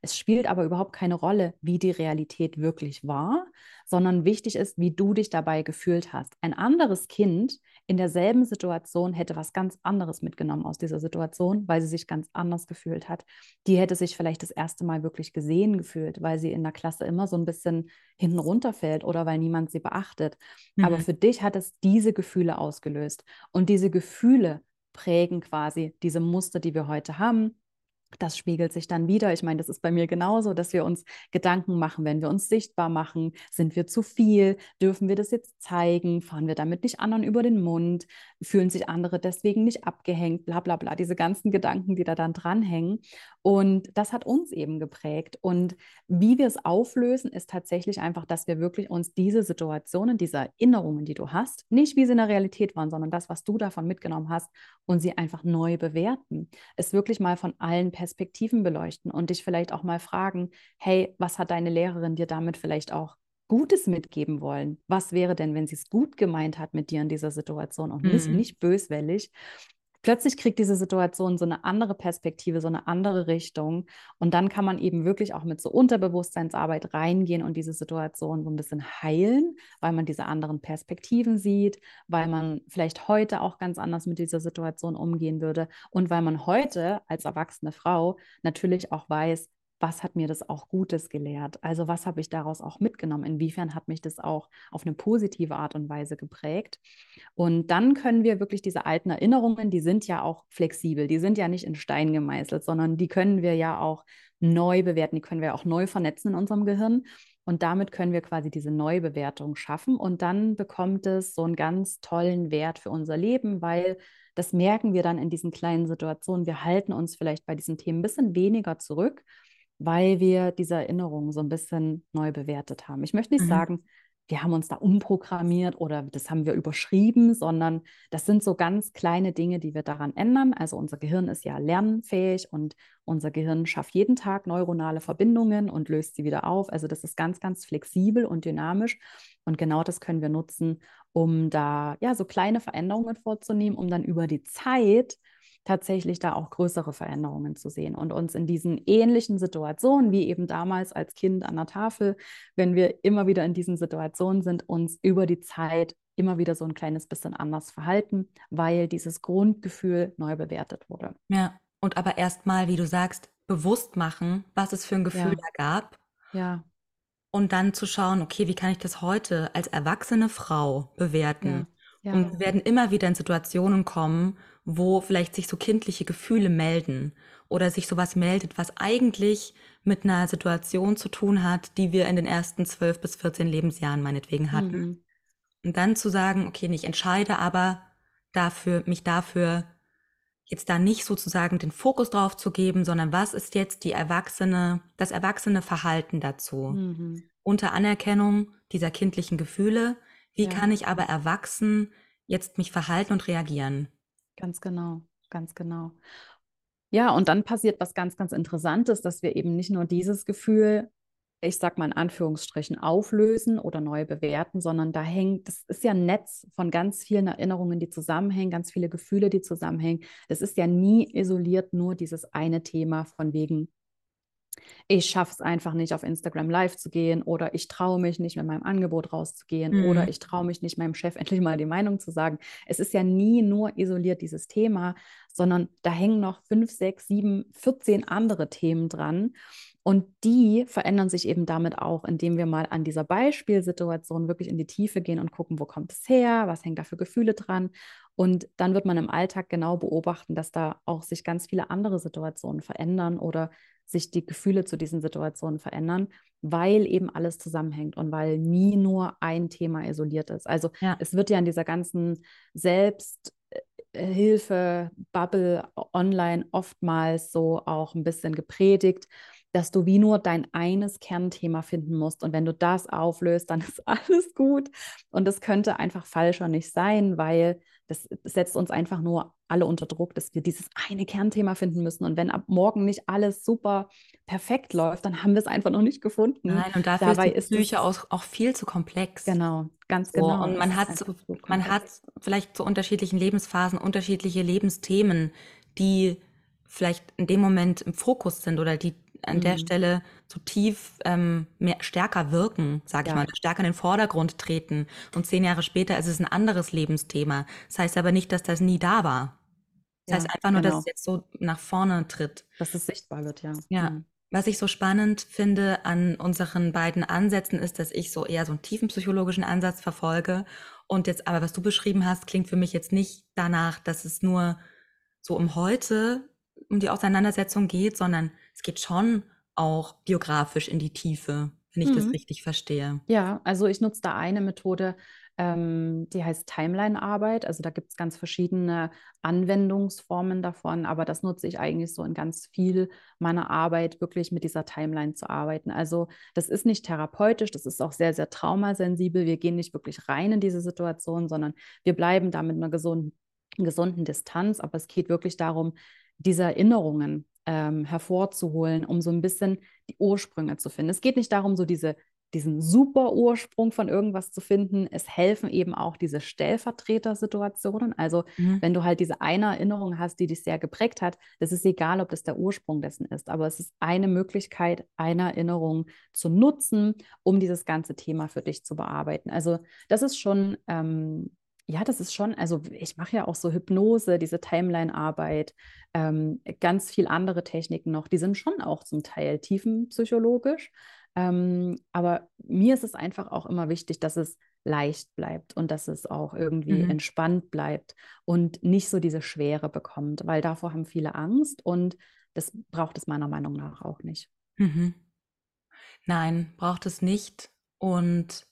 Es spielt aber überhaupt keine Rolle, wie die Realität wirklich war, sondern wichtig ist, wie du dich dabei gefühlt hast. Ein anderes Kind in derselben Situation hätte was ganz anderes mitgenommen aus dieser Situation, weil sie sich ganz anders gefühlt hat. Die hätte sich vielleicht das erste Mal wirklich gesehen gefühlt, weil sie in der Klasse immer so ein bisschen hinten runterfällt oder weil niemand sie beachtet. Mhm. Aber für dich hat es diese Gefühle ausgelöst. Und diese Gefühle prägen quasi diese Muster, die wir heute haben, das spiegelt sich dann wieder. Ich meine, das ist bei mir genauso, dass wir uns Gedanken machen, wenn wir uns sichtbar machen. Sind wir zu viel? Dürfen wir das jetzt zeigen? Fahren wir damit nicht anderen über den Mund? Fühlen sich andere deswegen nicht abgehängt? Bla bla bla. Diese ganzen Gedanken, die da dann dranhängen. Und das hat uns eben geprägt. Und wie wir es auflösen, ist tatsächlich einfach, dass wir wirklich uns diese Situationen, diese Erinnerungen, die du hast, nicht wie sie in der Realität waren, sondern das, was du davon mitgenommen hast, und sie einfach neu bewerten. Es wirklich mal von allen Perspektiven beleuchten und dich vielleicht auch mal fragen, hey, was hat deine Lehrerin dir damit vielleicht auch Gutes mitgeben wollen? Was wäre denn, wenn sie es gut gemeint hat mit dir in dieser Situation und mhm. nicht, nicht böswillig? Plötzlich kriegt diese Situation so eine andere Perspektive, so eine andere Richtung. Und dann kann man eben wirklich auch mit so Unterbewusstseinsarbeit reingehen und diese Situation so ein bisschen heilen, weil man diese anderen Perspektiven sieht, weil man vielleicht heute auch ganz anders mit dieser Situation umgehen würde und weil man heute als erwachsene Frau natürlich auch weiß, was hat mir das auch Gutes gelehrt? Also was habe ich daraus auch mitgenommen? Inwiefern hat mich das auch auf eine positive Art und Weise geprägt? Und dann können wir wirklich diese alten Erinnerungen, die sind ja auch flexibel, die sind ja nicht in Stein gemeißelt, sondern die können wir ja auch neu bewerten, die können wir auch neu vernetzen in unserem Gehirn. Und damit können wir quasi diese Neubewertung schaffen. Und dann bekommt es so einen ganz tollen Wert für unser Leben, weil das merken wir dann in diesen kleinen Situationen. Wir halten uns vielleicht bei diesen Themen ein bisschen weniger zurück weil wir diese Erinnerungen so ein bisschen neu bewertet haben. Ich möchte nicht mhm. sagen, wir haben uns da umprogrammiert oder das haben wir überschrieben, sondern das sind so ganz kleine Dinge, die wir daran ändern. Also unser Gehirn ist ja lernfähig und unser Gehirn schafft jeden Tag neuronale Verbindungen und löst sie wieder auf. Also das ist ganz, ganz flexibel und dynamisch. Und genau das können wir nutzen, um da ja so kleine Veränderungen vorzunehmen, um dann über die Zeit tatsächlich da auch größere Veränderungen zu sehen und uns in diesen ähnlichen Situationen wie eben damals als Kind an der Tafel, wenn wir immer wieder in diesen Situationen sind, uns über die Zeit immer wieder so ein kleines bisschen anders verhalten, weil dieses Grundgefühl neu bewertet wurde. Ja, und aber erstmal, wie du sagst, bewusst machen, was es für ein Gefühl ja. da gab. Ja. Und dann zu schauen, okay, wie kann ich das heute als erwachsene Frau bewerten? Ja. Ja. Und wir werden immer wieder in Situationen kommen, wo vielleicht sich so kindliche Gefühle melden oder sich sowas meldet, was eigentlich mit einer Situation zu tun hat, die wir in den ersten zwölf bis 14 Lebensjahren meinetwegen hatten. Mhm. Und dann zu sagen, okay, ich entscheide aber dafür, mich dafür jetzt da nicht sozusagen den Fokus drauf zu geben, sondern was ist jetzt die erwachsene, das erwachsene Verhalten dazu? Mhm. Unter Anerkennung dieser kindlichen Gefühle, wie ja. kann ich aber erwachsen jetzt mich verhalten und reagieren? Ganz genau, ganz genau. Ja, und dann passiert was ganz, ganz Interessantes, dass wir eben nicht nur dieses Gefühl, ich sag mal in Anführungsstrichen, auflösen oder neu bewerten, sondern da hängt, das ist ja ein Netz von ganz vielen Erinnerungen, die zusammenhängen, ganz viele Gefühle, die zusammenhängen. Das ist ja nie isoliert nur dieses eine Thema von wegen, ich schaffe es einfach nicht, auf Instagram live zu gehen oder ich traue mich nicht, mit meinem Angebot rauszugehen mhm. oder ich traue mich nicht, meinem Chef endlich mal die Meinung zu sagen. Es ist ja nie nur isoliert dieses Thema, sondern da hängen noch fünf, sechs, sieben, 14 andere Themen dran. Und die verändern sich eben damit auch, indem wir mal an dieser Beispielsituation wirklich in die Tiefe gehen und gucken, wo kommt es her, was hängt da für Gefühle dran. Und dann wird man im Alltag genau beobachten, dass da auch sich ganz viele andere Situationen verändern oder sich die Gefühle zu diesen Situationen verändern, weil eben alles zusammenhängt und weil nie nur ein Thema isoliert ist. Also ja. es wird ja in dieser ganzen Selbsthilfe, Bubble online oftmals so auch ein bisschen gepredigt, dass du wie nur dein eines Kernthema finden musst. Und wenn du das auflöst, dann ist alles gut. Und das könnte einfach falscher nicht sein, weil das setzt uns einfach nur alle unter Druck, dass wir dieses eine Kernthema finden müssen. Und wenn ab morgen nicht alles super perfekt läuft, dann haben wir es einfach noch nicht gefunden. Nein, und dafür Dabei ist die Psyche ist auch, auch viel zu komplex. Genau, ganz genau. So, und man hat, so, man hat vielleicht zu unterschiedlichen Lebensphasen unterschiedliche Lebensthemen, die vielleicht in dem Moment im Fokus sind oder die an mhm. der Stelle so tief ähm, mehr, stärker wirken, sag ich ja. mal, stärker in den Vordergrund treten. Und zehn Jahre später ist es ein anderes Lebensthema. Das heißt aber nicht, dass das nie da war. Das ja, heißt einfach nur, genau. dass es jetzt so nach vorne tritt. Dass es sichtbar wird, ja. Ja. Mhm. Was ich so spannend finde an unseren beiden Ansätzen ist, dass ich so eher so einen tiefen psychologischen Ansatz verfolge. Und jetzt aber, was du beschrieben hast, klingt für mich jetzt nicht danach, dass es nur so um heute um die Auseinandersetzung geht, sondern es geht schon auch biografisch in die Tiefe, wenn ich mhm. das richtig verstehe. Ja, also ich nutze da eine Methode, ähm, die heißt Timeline-Arbeit. Also da gibt es ganz verschiedene Anwendungsformen davon, aber das nutze ich eigentlich so in ganz viel meiner Arbeit, wirklich mit dieser Timeline zu arbeiten. Also das ist nicht therapeutisch, das ist auch sehr, sehr traumasensibel. Wir gehen nicht wirklich rein in diese Situation, sondern wir bleiben da mit einer gesunden, gesunden Distanz. Aber es geht wirklich darum, diese Erinnerungen ähm, hervorzuholen, um so ein bisschen die Ursprünge zu finden. Es geht nicht darum, so diese, diesen super Ursprung von irgendwas zu finden. Es helfen eben auch diese Stellvertretersituationen. Also mhm. wenn du halt diese eine Erinnerung hast, die dich sehr geprägt hat, das ist egal, ob das der Ursprung dessen ist, aber es ist eine Möglichkeit, eine Erinnerung zu nutzen, um dieses ganze Thema für dich zu bearbeiten. Also das ist schon ähm, ja, das ist schon, also ich mache ja auch so Hypnose, diese Timeline-Arbeit, ähm, ganz viel andere Techniken noch, die sind schon auch zum Teil tiefenpsychologisch. Ähm, aber mir ist es einfach auch immer wichtig, dass es leicht bleibt und dass es auch irgendwie mhm. entspannt bleibt und nicht so diese Schwere bekommt, weil davor haben viele Angst und das braucht es meiner Meinung nach auch nicht. Mhm. Nein, braucht es nicht. Und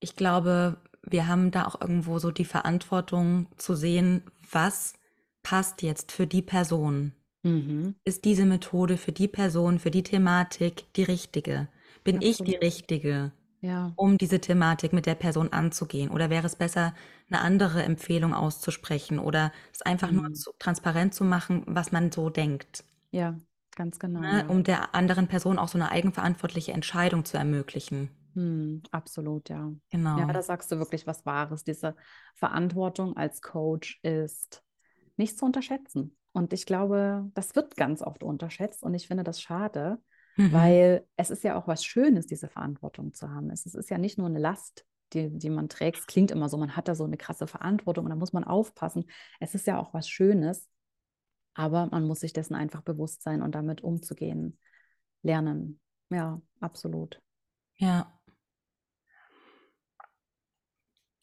ich glaube, wir haben da auch irgendwo so die Verantwortung zu sehen, was passt jetzt für die Person. Mhm. Ist diese Methode für die Person, für die Thematik die richtige? Bin Absolut. ich die richtige, ja. um diese Thematik mit der Person anzugehen? Oder wäre es besser, eine andere Empfehlung auszusprechen oder es einfach mhm. nur zu, transparent zu machen, was man so denkt? Ja, ganz genau. Ne? Ja. Um der anderen Person auch so eine eigenverantwortliche Entscheidung zu ermöglichen. Hm, absolut, ja. Genau. Ja, da sagst du wirklich was Wahres. Diese Verantwortung als Coach ist nicht zu unterschätzen. Und ich glaube, das wird ganz oft unterschätzt und ich finde das schade, mhm. weil es ist ja auch was Schönes, diese Verantwortung zu haben. Es, ist ja nicht nur eine Last, die, die man trägt. Es klingt immer so, man hat da so eine krasse Verantwortung und da muss man aufpassen. Es ist ja auch was Schönes, aber man muss sich dessen einfach bewusst sein und damit umzugehen lernen. Ja, absolut. Ja.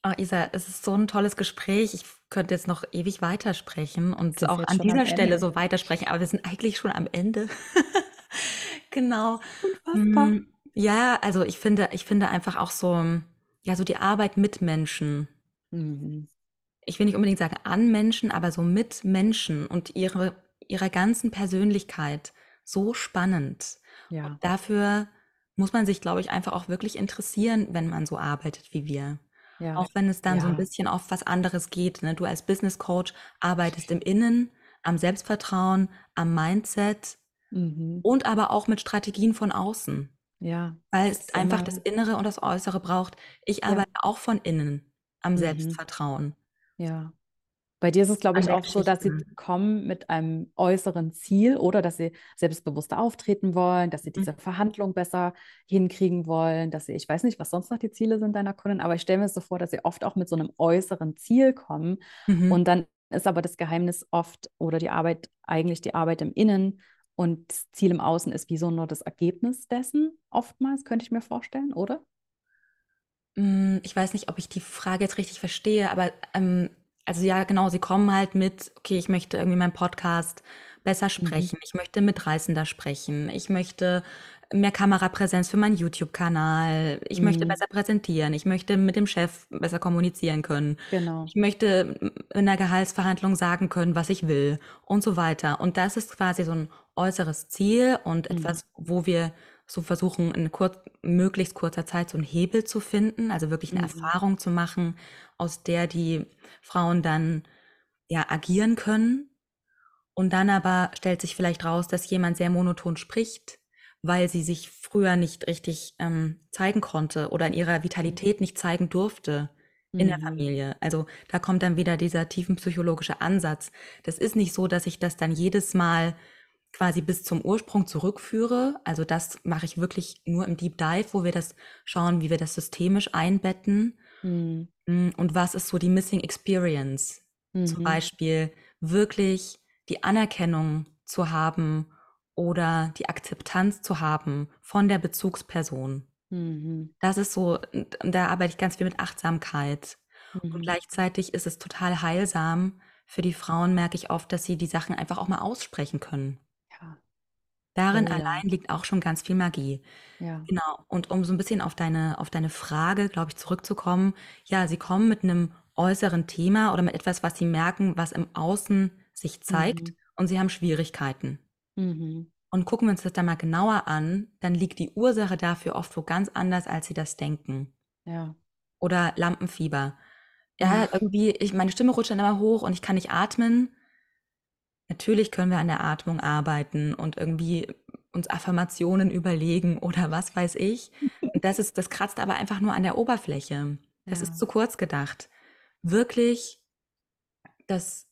Oh, Isa, es ist so ein tolles Gespräch. Ich könnte jetzt noch ewig weitersprechen und auch an dieser Stelle so weitersprechen, aber wir sind eigentlich schon am Ende. Genau. Unfassbar. Mm, ja, also ich finde, ich finde einfach auch so, ja, so die Arbeit mit Menschen. Mhm. Ich will nicht unbedingt sagen an Menschen, aber so mit Menschen und ihre, ihrer ganzen Persönlichkeit so spannend. Ja. Und dafür muss man sich, glaube ich, einfach auch wirklich interessieren, wenn man so arbeitet wie wir. Ja. Auch wenn es dann ja. so ein bisschen auf was anderes geht. Ne? Du als Business Coach arbeitest im Innen, am Selbstvertrauen, am Mindset mhm. und aber auch mit Strategien von außen. Ja. Weil es einfach das Innere und das Äußere braucht. Ich arbeite ja. auch von innen am mhm. Selbstvertrauen. Ja. Bei dir ist es, glaube ich, auch so, dass sie kommen mit einem äußeren Ziel oder dass sie selbstbewusster auftreten wollen, dass sie diese mhm. Verhandlung besser hinkriegen wollen, dass sie, ich weiß nicht, was sonst noch die Ziele sind deiner Kundin, aber ich stelle mir so vor, dass sie oft auch mit so einem äußeren Ziel kommen mhm. und dann ist aber das Geheimnis oft oder die Arbeit eigentlich die Arbeit im Innen und das Ziel im Außen ist wie so nur das Ergebnis dessen, oftmals, könnte ich mir vorstellen, oder? Hm, ich weiß nicht, ob ich die Frage jetzt richtig verstehe, aber ähm, also ja, genau, sie kommen halt mit, okay, ich möchte irgendwie meinen Podcast besser mhm. sprechen, mhm. ich möchte mitreißender sprechen, ich möchte mehr Kamerapräsenz für meinen YouTube-Kanal. Ich möchte Mhm. besser präsentieren. Ich möchte mit dem Chef besser kommunizieren können. Genau. Ich möchte in der Gehaltsverhandlung sagen können, was ich will und so weiter. Und das ist quasi so ein äußeres Ziel und Mhm. etwas, wo wir so versuchen, in kurz, möglichst kurzer Zeit so einen Hebel zu finden, also wirklich eine Mhm. Erfahrung zu machen, aus der die Frauen dann ja agieren können. Und dann aber stellt sich vielleicht raus, dass jemand sehr monoton spricht, weil sie sich früher nicht richtig ähm, zeigen konnte oder in ihrer Vitalität nicht zeigen durfte in der Mhm. Familie. Also da kommt dann wieder dieser tiefenpsychologische Ansatz. Das ist nicht so, dass ich das dann jedes Mal quasi bis zum Ursprung zurückführe. Also das mache ich wirklich nur im Deep Dive, wo wir das schauen, wie wir das systemisch einbetten. Mhm. Mm, Und was ist so die Missing Experience? Zum Mhm. Beispiel wirklich die Anerkennung zu haben oder die Akzeptanz zu haben von der Bezugsperson. Mhm. Das ist so, da arbeite ich ganz viel mit Achtsamkeit. Und Mhm. gleichzeitig ist es total heilsam. Für die Frauen merke ich oft, dass sie die Sachen einfach auch mal aussprechen können. Darin Oh ja. allein liegt auch schon ganz viel Magie. Ja. Genau. Und um so ein bisschen auf deine, auf deine Frage, glaube ich, zurückzukommen, ja, sie kommen mit einem äußeren Thema oder mit etwas, was sie merken, was im Außen sich zeigt Mhm. und sie haben Schwierigkeiten. Mhm. Und gucken wir uns das dann mal genauer an, dann liegt die Ursache dafür oft wo ganz anders, als sie das denken. Ja. Oder Lampenfieber. Ja, irgendwie, ich, meine Stimme rutscht dann immer hoch und ich kann nicht atmen. Natürlich können wir an der Atmung arbeiten und irgendwie uns Affirmationen überlegen oder was weiß ich. Das ist, das kratzt aber einfach nur an der Oberfläche. Das Ja. ist zu kurz gedacht. Wirklich das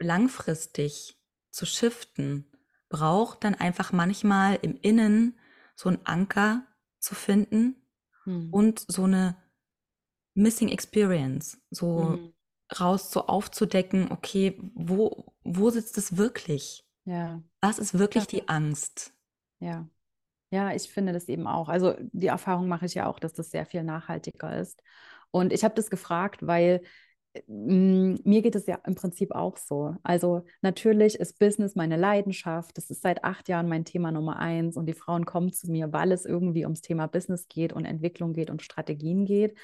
langfristig zu shiften, braucht dann einfach manchmal im Innen so einen Anker zu finden Mhm. und so eine Missing Experience, so Mhm. raus so aufzudecken, okay, wo, wo sitzt es wirklich? Ja. Was ist wirklich die Angst? Ja. Ja, ich finde das eben auch. Also die Erfahrung mache ich ja auch, dass das sehr viel nachhaltiger ist. Und ich habe das gefragt, weil mm, mir geht es ja im Prinzip auch so. Also natürlich ist Business meine Leidenschaft. Das ist seit acht Jahren mein Thema Nummer eins. Und die Frauen kommen zu mir, weil es irgendwie ums Thema Business geht und Entwicklung geht und Strategien geht.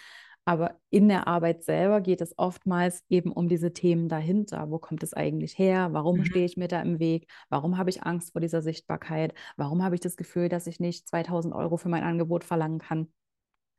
Aber in der Arbeit selber geht es oftmals eben um diese Themen dahinter. Wo kommt es eigentlich her? Warum Mhm. stehe ich mir da im Weg? Warum habe ich Angst vor dieser Sichtbarkeit? Warum habe ich das Gefühl, dass ich nicht 2000 Euro für mein Angebot verlangen kann?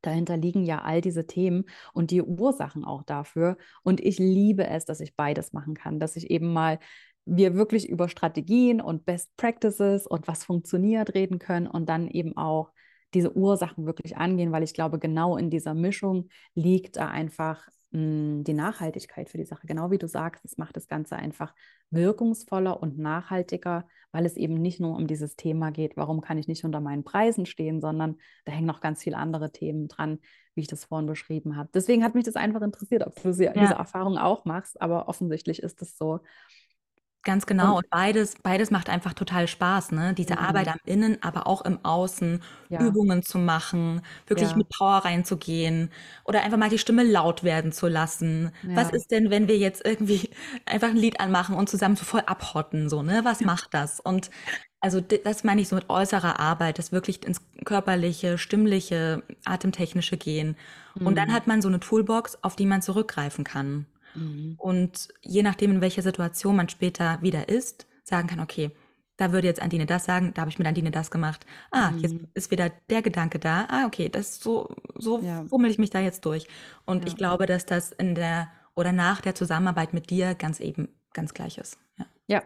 Dahinter liegen ja all diese Themen und die Ursachen auch dafür. Und ich liebe es, dass ich beides machen kann, dass ich eben mal wir wirklich über Strategien und Best Practices und was funktioniert reden können und dann eben auch diese Ursachen wirklich angehen, weil ich glaube, genau in dieser Mischung liegt da einfach mh, die Nachhaltigkeit für die Sache. Genau wie du sagst, es macht das Ganze einfach wirkungsvoller und nachhaltiger, weil es eben nicht nur um dieses Thema geht, warum kann ich nicht unter meinen Preisen stehen, sondern da hängen noch ganz viele andere Themen dran, wie ich das vorhin beschrieben habe. Deswegen hat mich das einfach interessiert, ob du sie, Ja. diese Erfahrung auch machst, aber offensichtlich ist es so. Ganz genau. Und Und beides, beides macht einfach total Spaß, ne? Diese Arbeit Mhm. am Innen, aber auch im Außen, ja, Übungen zu machen, wirklich ja, mit Power reinzugehen oder einfach mal die Stimme laut werden zu lassen. Was ja, ist denn, wenn wir jetzt irgendwie einfach ein Lied anmachen und zusammen so voll abhotten, so, ne? Was macht das? Und also das meine ich so mit äußerer Arbeit, das wirklich ins körperliche, stimmliche, atemtechnische gehen. Und dann Mhm. hat man so eine Toolbox, auf die man zurückgreifen kann. Mhm. Und je nachdem, in welcher Situation man später wieder ist, sagen kann, okay, da würde jetzt Andine das sagen, da habe ich mit Andine das gemacht. Ah, jetzt Mhm. ist wieder der Gedanke da. Ah, okay, das ist so, so ja, fummel ich mich da jetzt durch. Und ich ja, glaube, dass das in der oder nach der Zusammenarbeit mit dir ganz eben ganz gleich ist. Ja, ja,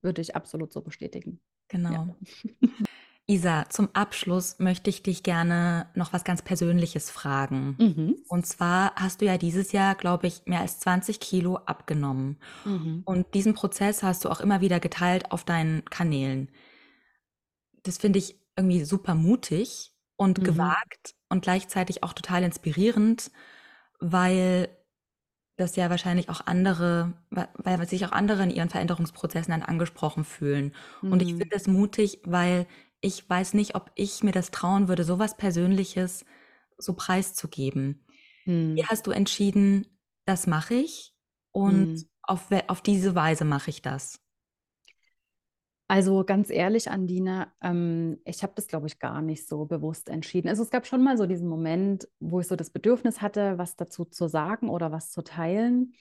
würde ich absolut so bestätigen. Genau. Isa, zum Abschluss möchte ich dich gerne noch was ganz Persönliches fragen. Mhm. Und zwar hast du ja dieses Jahr, glaube ich, mehr als 20 Kilo abgenommen. Mhm. Und diesen Prozess hast du auch immer wieder geteilt auf deinen Kanälen. Das finde ich irgendwie super mutig und Mhm. gewagt und gleichzeitig auch total inspirierend, weil das ja wahrscheinlich auch andere, weil sich auch andere in ihren Veränderungsprozessen dann angesprochen fühlen. Und ich finde Mhm. das mutig, weil ich weiß nicht, ob ich mir das trauen würde, sowas Persönliches so preiszugeben. Wie Mhm. hast du entschieden, das mache ich und Mhm. auf, auf diese Weise mache ich das? Also ganz ehrlich, Andine, ähm, ich habe das, glaube ich, gar nicht so bewusst entschieden. Also es gab schon mal so diesen Moment, wo ich so das Bedürfnis hatte, was dazu zu sagen oder was zu teilen.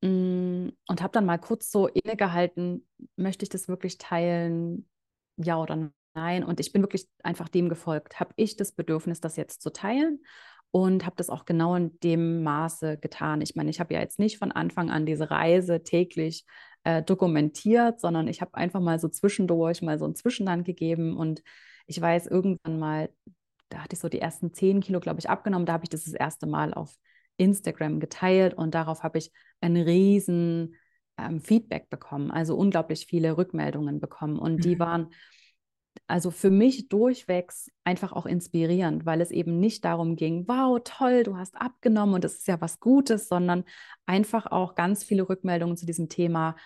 Mm, und habe dann mal kurz so innegehalten, möchte ich das wirklich teilen? Ja oder nein? Und ich bin wirklich einfach dem gefolgt. Habe ich das Bedürfnis, das jetzt zu teilen? Und habe das auch genau in dem Maße getan. Ich meine, ich habe ja jetzt nicht von Anfang an diese Reise täglich äh, dokumentiert, sondern ich habe einfach mal so zwischendurch mal so ein Zwischenland gegeben und ich weiß irgendwann mal, da hatte ich so die ersten zehn Kilo, glaube ich, abgenommen. Da habe ich das das erste Mal auf Instagram geteilt und darauf habe ich ein riesen ähm, Feedback bekommen, also unglaublich viele Rückmeldungen bekommen und mhm. die waren also für mich durchwegs einfach auch inspirierend, weil es eben nicht darum ging, wow, toll, du hast abgenommen und das ist ja was Gutes, sondern einfach auch ganz viele Rückmeldungen zu diesem Thema.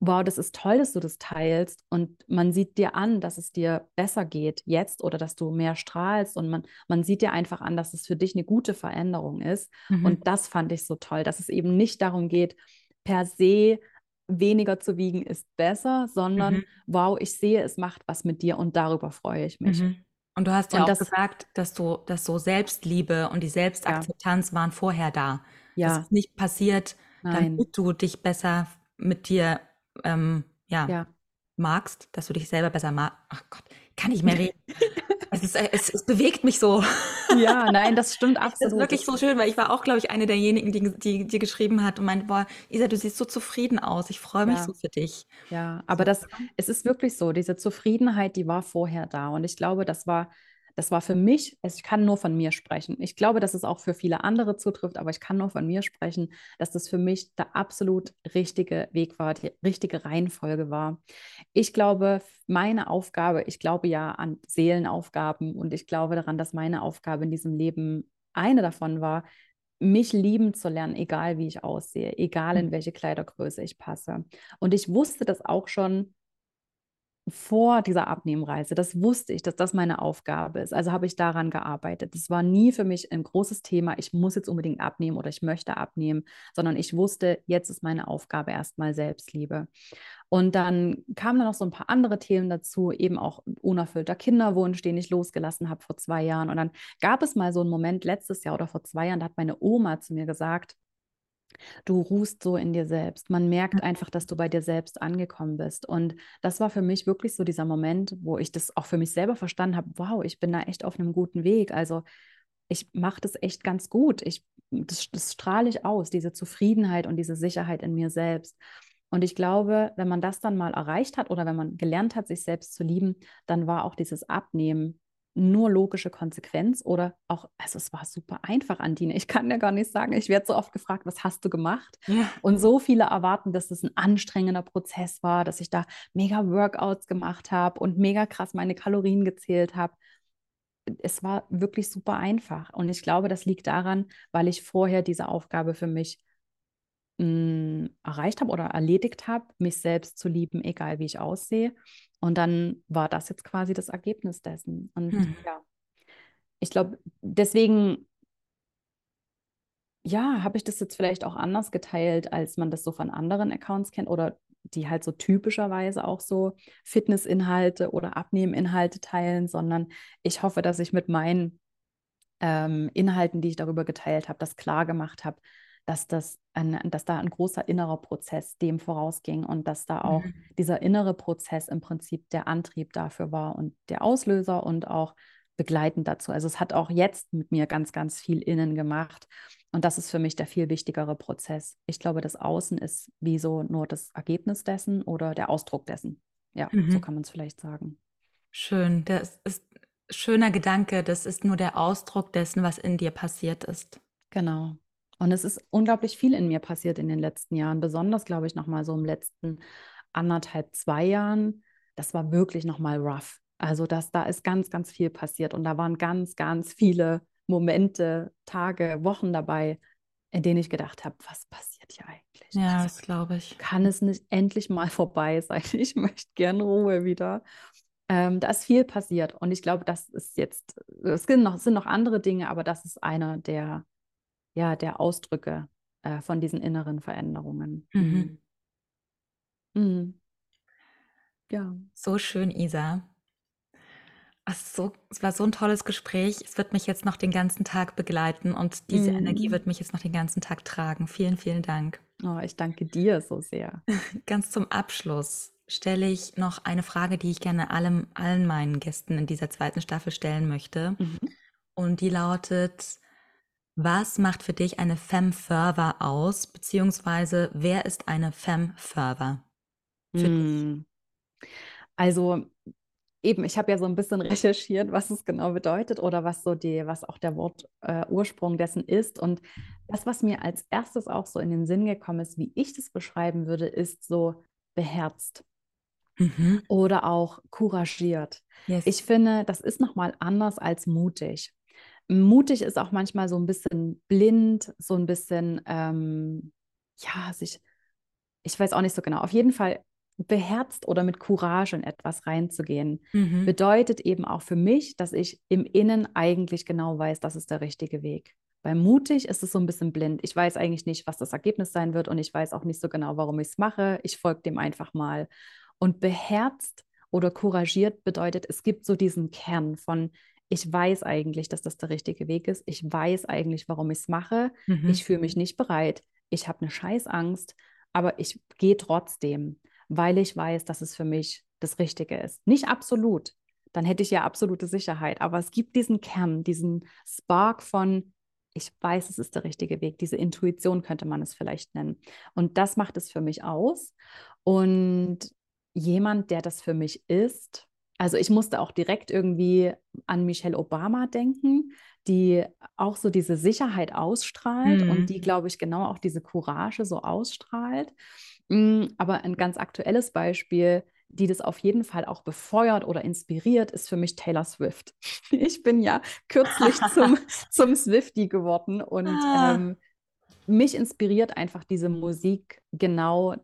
Wow, das ist toll, dass du das teilst und man sieht dir an, dass es dir besser geht jetzt oder dass du mehr strahlst und man, man sieht dir einfach an, dass es für dich eine gute Veränderung ist. Mhm. Und das fand ich so toll, dass es eben nicht darum geht, per se weniger zu wiegen ist besser, sondern mhm. wow, ich sehe, es macht was mit dir und darüber freue ich mich. Mhm. Und du hast ja und auch das, gesagt, dass du, dass so Selbstliebe und die Selbstakzeptanz ja. waren vorher da. Ja. Das ist nicht passiert, Nein. damit du dich besser mit dir ähm, ja, ja, magst, dass du dich selber besser magst. Ach Gott, kann ich mehr reden. Es, es, es, bewegt mich so. Ja, nein, das stimmt absolut. Das ist wirklich so schön, weil ich war auch, glaube ich, eine derjenigen, die, die dir geschrieben hat und meinte, boah, Isa, du siehst so zufrieden aus. Ich freue mich ja. so für dich. Ja, aber das, es ist wirklich so, diese Zufriedenheit, die war vorher da. Und ich glaube, das war das war für mich, ich kann nur von mir sprechen. Ich glaube, dass es auch für viele andere zutrifft, aber ich kann nur von mir sprechen, dass das für mich der absolut richtige Weg war, die richtige Reihenfolge war. Ich glaube, meine Aufgabe, ich glaube ja an Seelenaufgaben und ich glaube daran, dass meine Aufgabe in diesem Leben eine davon war, mich lieben zu lernen, egal wie ich aussehe, egal in hm. welche Kleidergröße ich passe. Und ich wusste das auch schon vor dieser Abnehmreise. Das wusste ich, dass das meine Aufgabe ist. Also habe ich daran gearbeitet. Das war nie für mich ein großes Thema, ich muss jetzt unbedingt abnehmen oder ich möchte abnehmen, sondern ich wusste, jetzt ist meine Aufgabe erstmal Selbstliebe. Und dann kamen dann noch so ein paar andere Themen dazu, eben auch unerfüllter Kinderwunsch, den ich losgelassen habe vor zwei Jahren. Und dann gab es mal so einen Moment letztes Jahr oder vor zwei Jahren, da hat meine Oma zu mir gesagt, Du ruhst so in dir selbst. Man merkt einfach, dass du bei dir selbst angekommen bist. Und das war für mich wirklich so dieser Moment, wo ich das auch für mich selber verstanden habe. Wow, ich bin da echt auf einem guten Weg. Also ich mache das echt ganz gut. Ich, das, das strahle ich aus, diese Zufriedenheit und diese Sicherheit in mir selbst. Und ich glaube, wenn man das dann mal erreicht hat oder wenn man gelernt hat, sich selbst zu lieben, dann war auch dieses Abnehmen nur logische Konsequenz oder auch, also es war super einfach, Andine. Ich kann ja gar nicht sagen, ich werde so oft gefragt, was hast du gemacht? Ja. Und so viele erwarten, dass es ein anstrengender Prozess war, dass ich da mega Workouts gemacht habe und mega krass meine Kalorien gezählt habe. Es war wirklich super einfach. Und ich glaube, das liegt daran, weil ich vorher diese Aufgabe für mich mh, erreicht habe oder erledigt habe, mich selbst zu lieben, egal wie ich aussehe. Und dann war das jetzt quasi das Ergebnis dessen. Und hm. ja, ich glaube, deswegen, ja, habe ich das jetzt vielleicht auch anders geteilt, als man das so von anderen Accounts kennt oder die halt so typischerweise auch so Fitnessinhalte oder Abnehminhalte teilen, sondern ich hoffe, dass ich mit meinen ähm, Inhalten, die ich darüber geteilt habe, das klar gemacht habe, dass, das ein, dass da ein großer innerer Prozess dem vorausging und dass da auch mhm. dieser innere Prozess im Prinzip der Antrieb dafür war und der Auslöser und auch begleitend dazu. Also es hat auch jetzt mit mir ganz, ganz viel innen gemacht. Und das ist für mich der viel wichtigere Prozess. Ich glaube, das Außen ist wie so nur das Ergebnis dessen oder der Ausdruck dessen. Ja, mhm. so kann man es vielleicht sagen. Schön. Das ist schöner Gedanke. Das ist nur der Ausdruck dessen, was in dir passiert ist. Genau. Und es ist unglaublich viel in mir passiert in den letzten Jahren, besonders, glaube ich, nochmal so im letzten anderthalb, zwei Jahren. Das war wirklich nochmal rough. Also das, da ist ganz, ganz viel passiert und da waren ganz, ganz viele Momente, Tage, Wochen dabei, in denen ich gedacht habe, was passiert hier eigentlich? Ja, also, das glaube ich. Kann es nicht endlich mal vorbei sein? Ich möchte gerne Ruhe wieder. Ähm, da ist viel passiert und ich glaube, das ist jetzt, es sind noch, es sind noch andere Dinge, aber das ist einer der, ja, der Ausdrücke äh, von diesen inneren Veränderungen. Mhm. Mhm. Ja. So schön, Isa. Ach so, es war so ein tolles Gespräch. Es wird mich jetzt noch den ganzen Tag begleiten und diese mm. Energie wird mich jetzt noch den ganzen Tag tragen. Vielen, vielen Dank. Oh, ich danke dir so sehr. Ganz zum Abschluss stelle ich noch eine Frage, die ich gerne allem, allen meinen Gästen in dieser zweiten Staffel stellen möchte. Mhm. Und die lautet, was macht für dich eine Femme Fervor aus, beziehungsweise wer ist eine Femme Fervor dich? Also eben, ich habe ja so ein bisschen recherchiert, was es genau bedeutet oder was so die, was auch der Wortursprung äh, dessen ist. Und das, was mir als erstes auch so in den Sinn gekommen ist, wie ich das beschreiben würde, ist so beherzt. Mhm. Oder auch couragiert. Yes. Ich finde, das ist nochmal anders als mutig. Mutig ist auch manchmal so ein bisschen blind, so ein bisschen, ähm, ja, sich, ich weiß auch nicht so genau. Auf jeden Fall beherzt oder mit Courage in etwas reinzugehen, mhm. bedeutet eben auch für mich, dass ich im Innen eigentlich genau weiß, das ist der richtige Weg. Bei mutig ist es so ein bisschen blind. Ich weiß eigentlich nicht, was das Ergebnis sein wird und ich weiß auch nicht so genau, warum ich es mache. Ich folge dem einfach mal. Und beherzt oder couragiert bedeutet, es gibt so diesen Kern von, ich weiß eigentlich, dass das der richtige Weg ist. Ich weiß eigentlich, warum ich es mache. Mhm. Ich fühle mich nicht bereit. Ich habe eine Scheißangst, aber ich gehe trotzdem weil ich weiß, dass es für mich das Richtige ist. Nicht absolut, dann hätte ich ja absolute Sicherheit, aber es gibt diesen Kern, diesen Spark von, ich weiß, es ist der richtige Weg, diese Intuition könnte man es vielleicht nennen. Und das macht es für mich aus. Und jemand, der das für mich ist, also ich musste auch direkt irgendwie an Michelle Obama denken, die auch so diese Sicherheit ausstrahlt mhm. und die, glaube ich, genau auch diese Courage so ausstrahlt. Mm, aber ein ganz aktuelles Beispiel, die das auf jeden Fall auch befeuert oder inspiriert, ist für mich Taylor Swift. Ich bin ja kürzlich zum, zum Swifty geworden und ah. ähm, mich inspiriert einfach diese Musik genau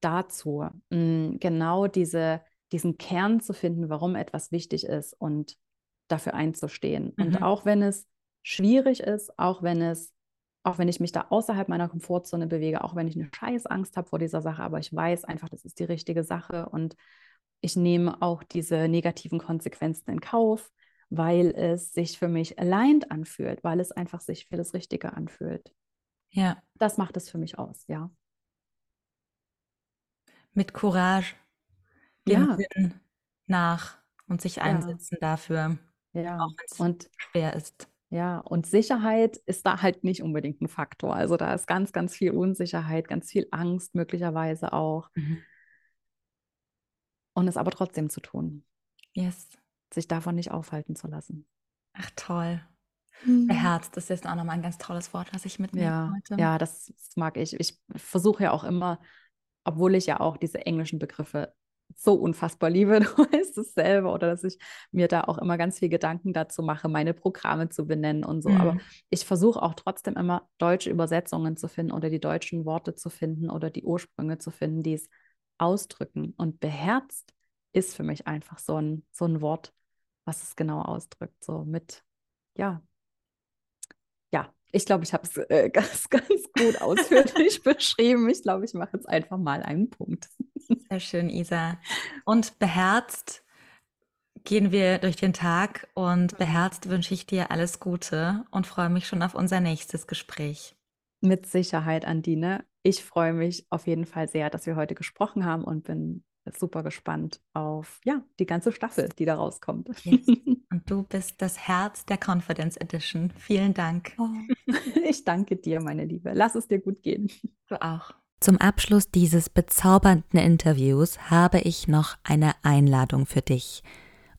dazu, mm, genau diese, diesen Kern zu finden, warum etwas wichtig ist und dafür einzustehen. Mhm. Und auch wenn es schwierig ist, auch wenn es auch wenn ich mich da außerhalb meiner Komfortzone bewege, auch wenn ich eine Scheißangst habe vor dieser Sache, aber ich weiß einfach, das ist die richtige Sache und ich nehme auch diese negativen Konsequenzen in Kauf, weil es sich für mich aligned anfühlt, weil es einfach sich für das Richtige anfühlt. Ja. Das macht es für mich aus, ja. Mit Courage dem ja. nach und sich einsetzen dafür, ja. auch wenn es schwer ist. Ja, und Sicherheit ist da halt nicht unbedingt ein Faktor. Also da ist ganz, ganz viel Unsicherheit, ganz viel Angst möglicherweise auch. Mhm. Und es aber trotzdem zu tun. Yes. Sich davon nicht aufhalten zu lassen. Ach toll. Mhm. Beherzt ist jetzt auch nochmal ein ganz tolles Wort, was ich mitnehme ja, heute. Ja, das, das mag ich. Ich versuche ja auch immer, obwohl ich ja auch diese englischen Begriffe so unfassbar liebe, du weißt es selber, oder dass ich mir da auch immer ganz viel Gedanken dazu mache, meine Programme zu benennen und so. Mhm. Aber ich versuche auch trotzdem immer deutsche Übersetzungen zu finden oder die deutschen Worte zu finden oder die Ursprünge zu finden, die es ausdrücken. Und beherzt ist für mich einfach so ein, so ein Wort, was es genau ausdrückt. So mit, ja, ja, ich glaube, ich habe es äh, ganz, ganz gut ausführlich beschrieben. Ich glaube, ich mache jetzt einfach mal einen Punkt. Sehr schön, Isa. Und beherzt gehen wir durch den Tag und beherzt wünsche ich dir alles Gute und freue mich schon auf unser nächstes Gespräch. Mit Sicherheit, Andine. Ich freue mich auf jeden Fall sehr, dass wir heute gesprochen haben und bin super gespannt auf ja, die ganze Staffel, die da rauskommt. Yes. Und du bist das Herz der Confidence Edition. Vielen Dank. Oh, ich danke dir, meine Liebe. Lass es dir gut gehen. Du auch. Zum Abschluss dieses bezaubernden Interviews habe ich noch eine Einladung für dich.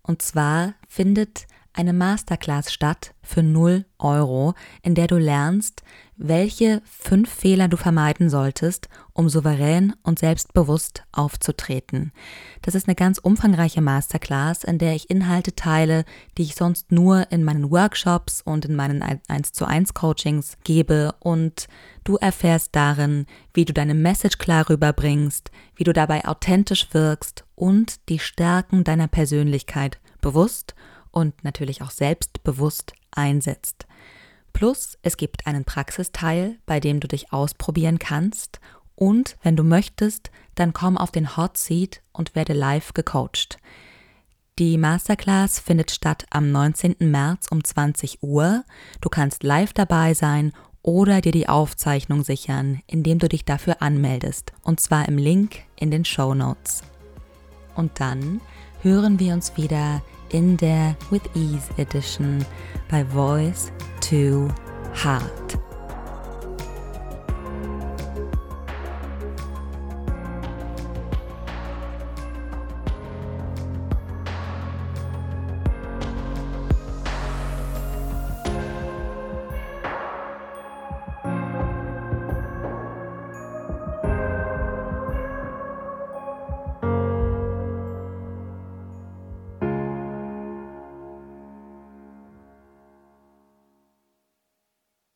Und zwar findet eine Masterclass statt für 0 Euro, in der du lernst, welche fünf Fehler du vermeiden solltest, um souverän und selbstbewusst aufzutreten. Das ist eine ganz umfangreiche Masterclass, in der ich Inhalte teile, die ich sonst nur in meinen Workshops und in meinen 1 zu 1 Coachings gebe und du erfährst darin, wie du deine Message klar rüberbringst, wie du dabei authentisch wirkst und die Stärken deiner Persönlichkeit bewusst und natürlich auch selbstbewusst einsetzt. Plus, es gibt einen Praxisteil, bei dem du dich ausprobieren kannst Und wenn du möchtest, dann komm auf den Hot Seat und werde live gecoacht. Die Masterclass findet statt am 19. März um 20 Uhr. Du kannst live dabei sein oder dir die Aufzeichnung sichern, indem du dich dafür anmeldest. Und zwar im Link in den Show Notes. Und dann hören wir uns wieder in der With Ease Edition by Voice to Heart.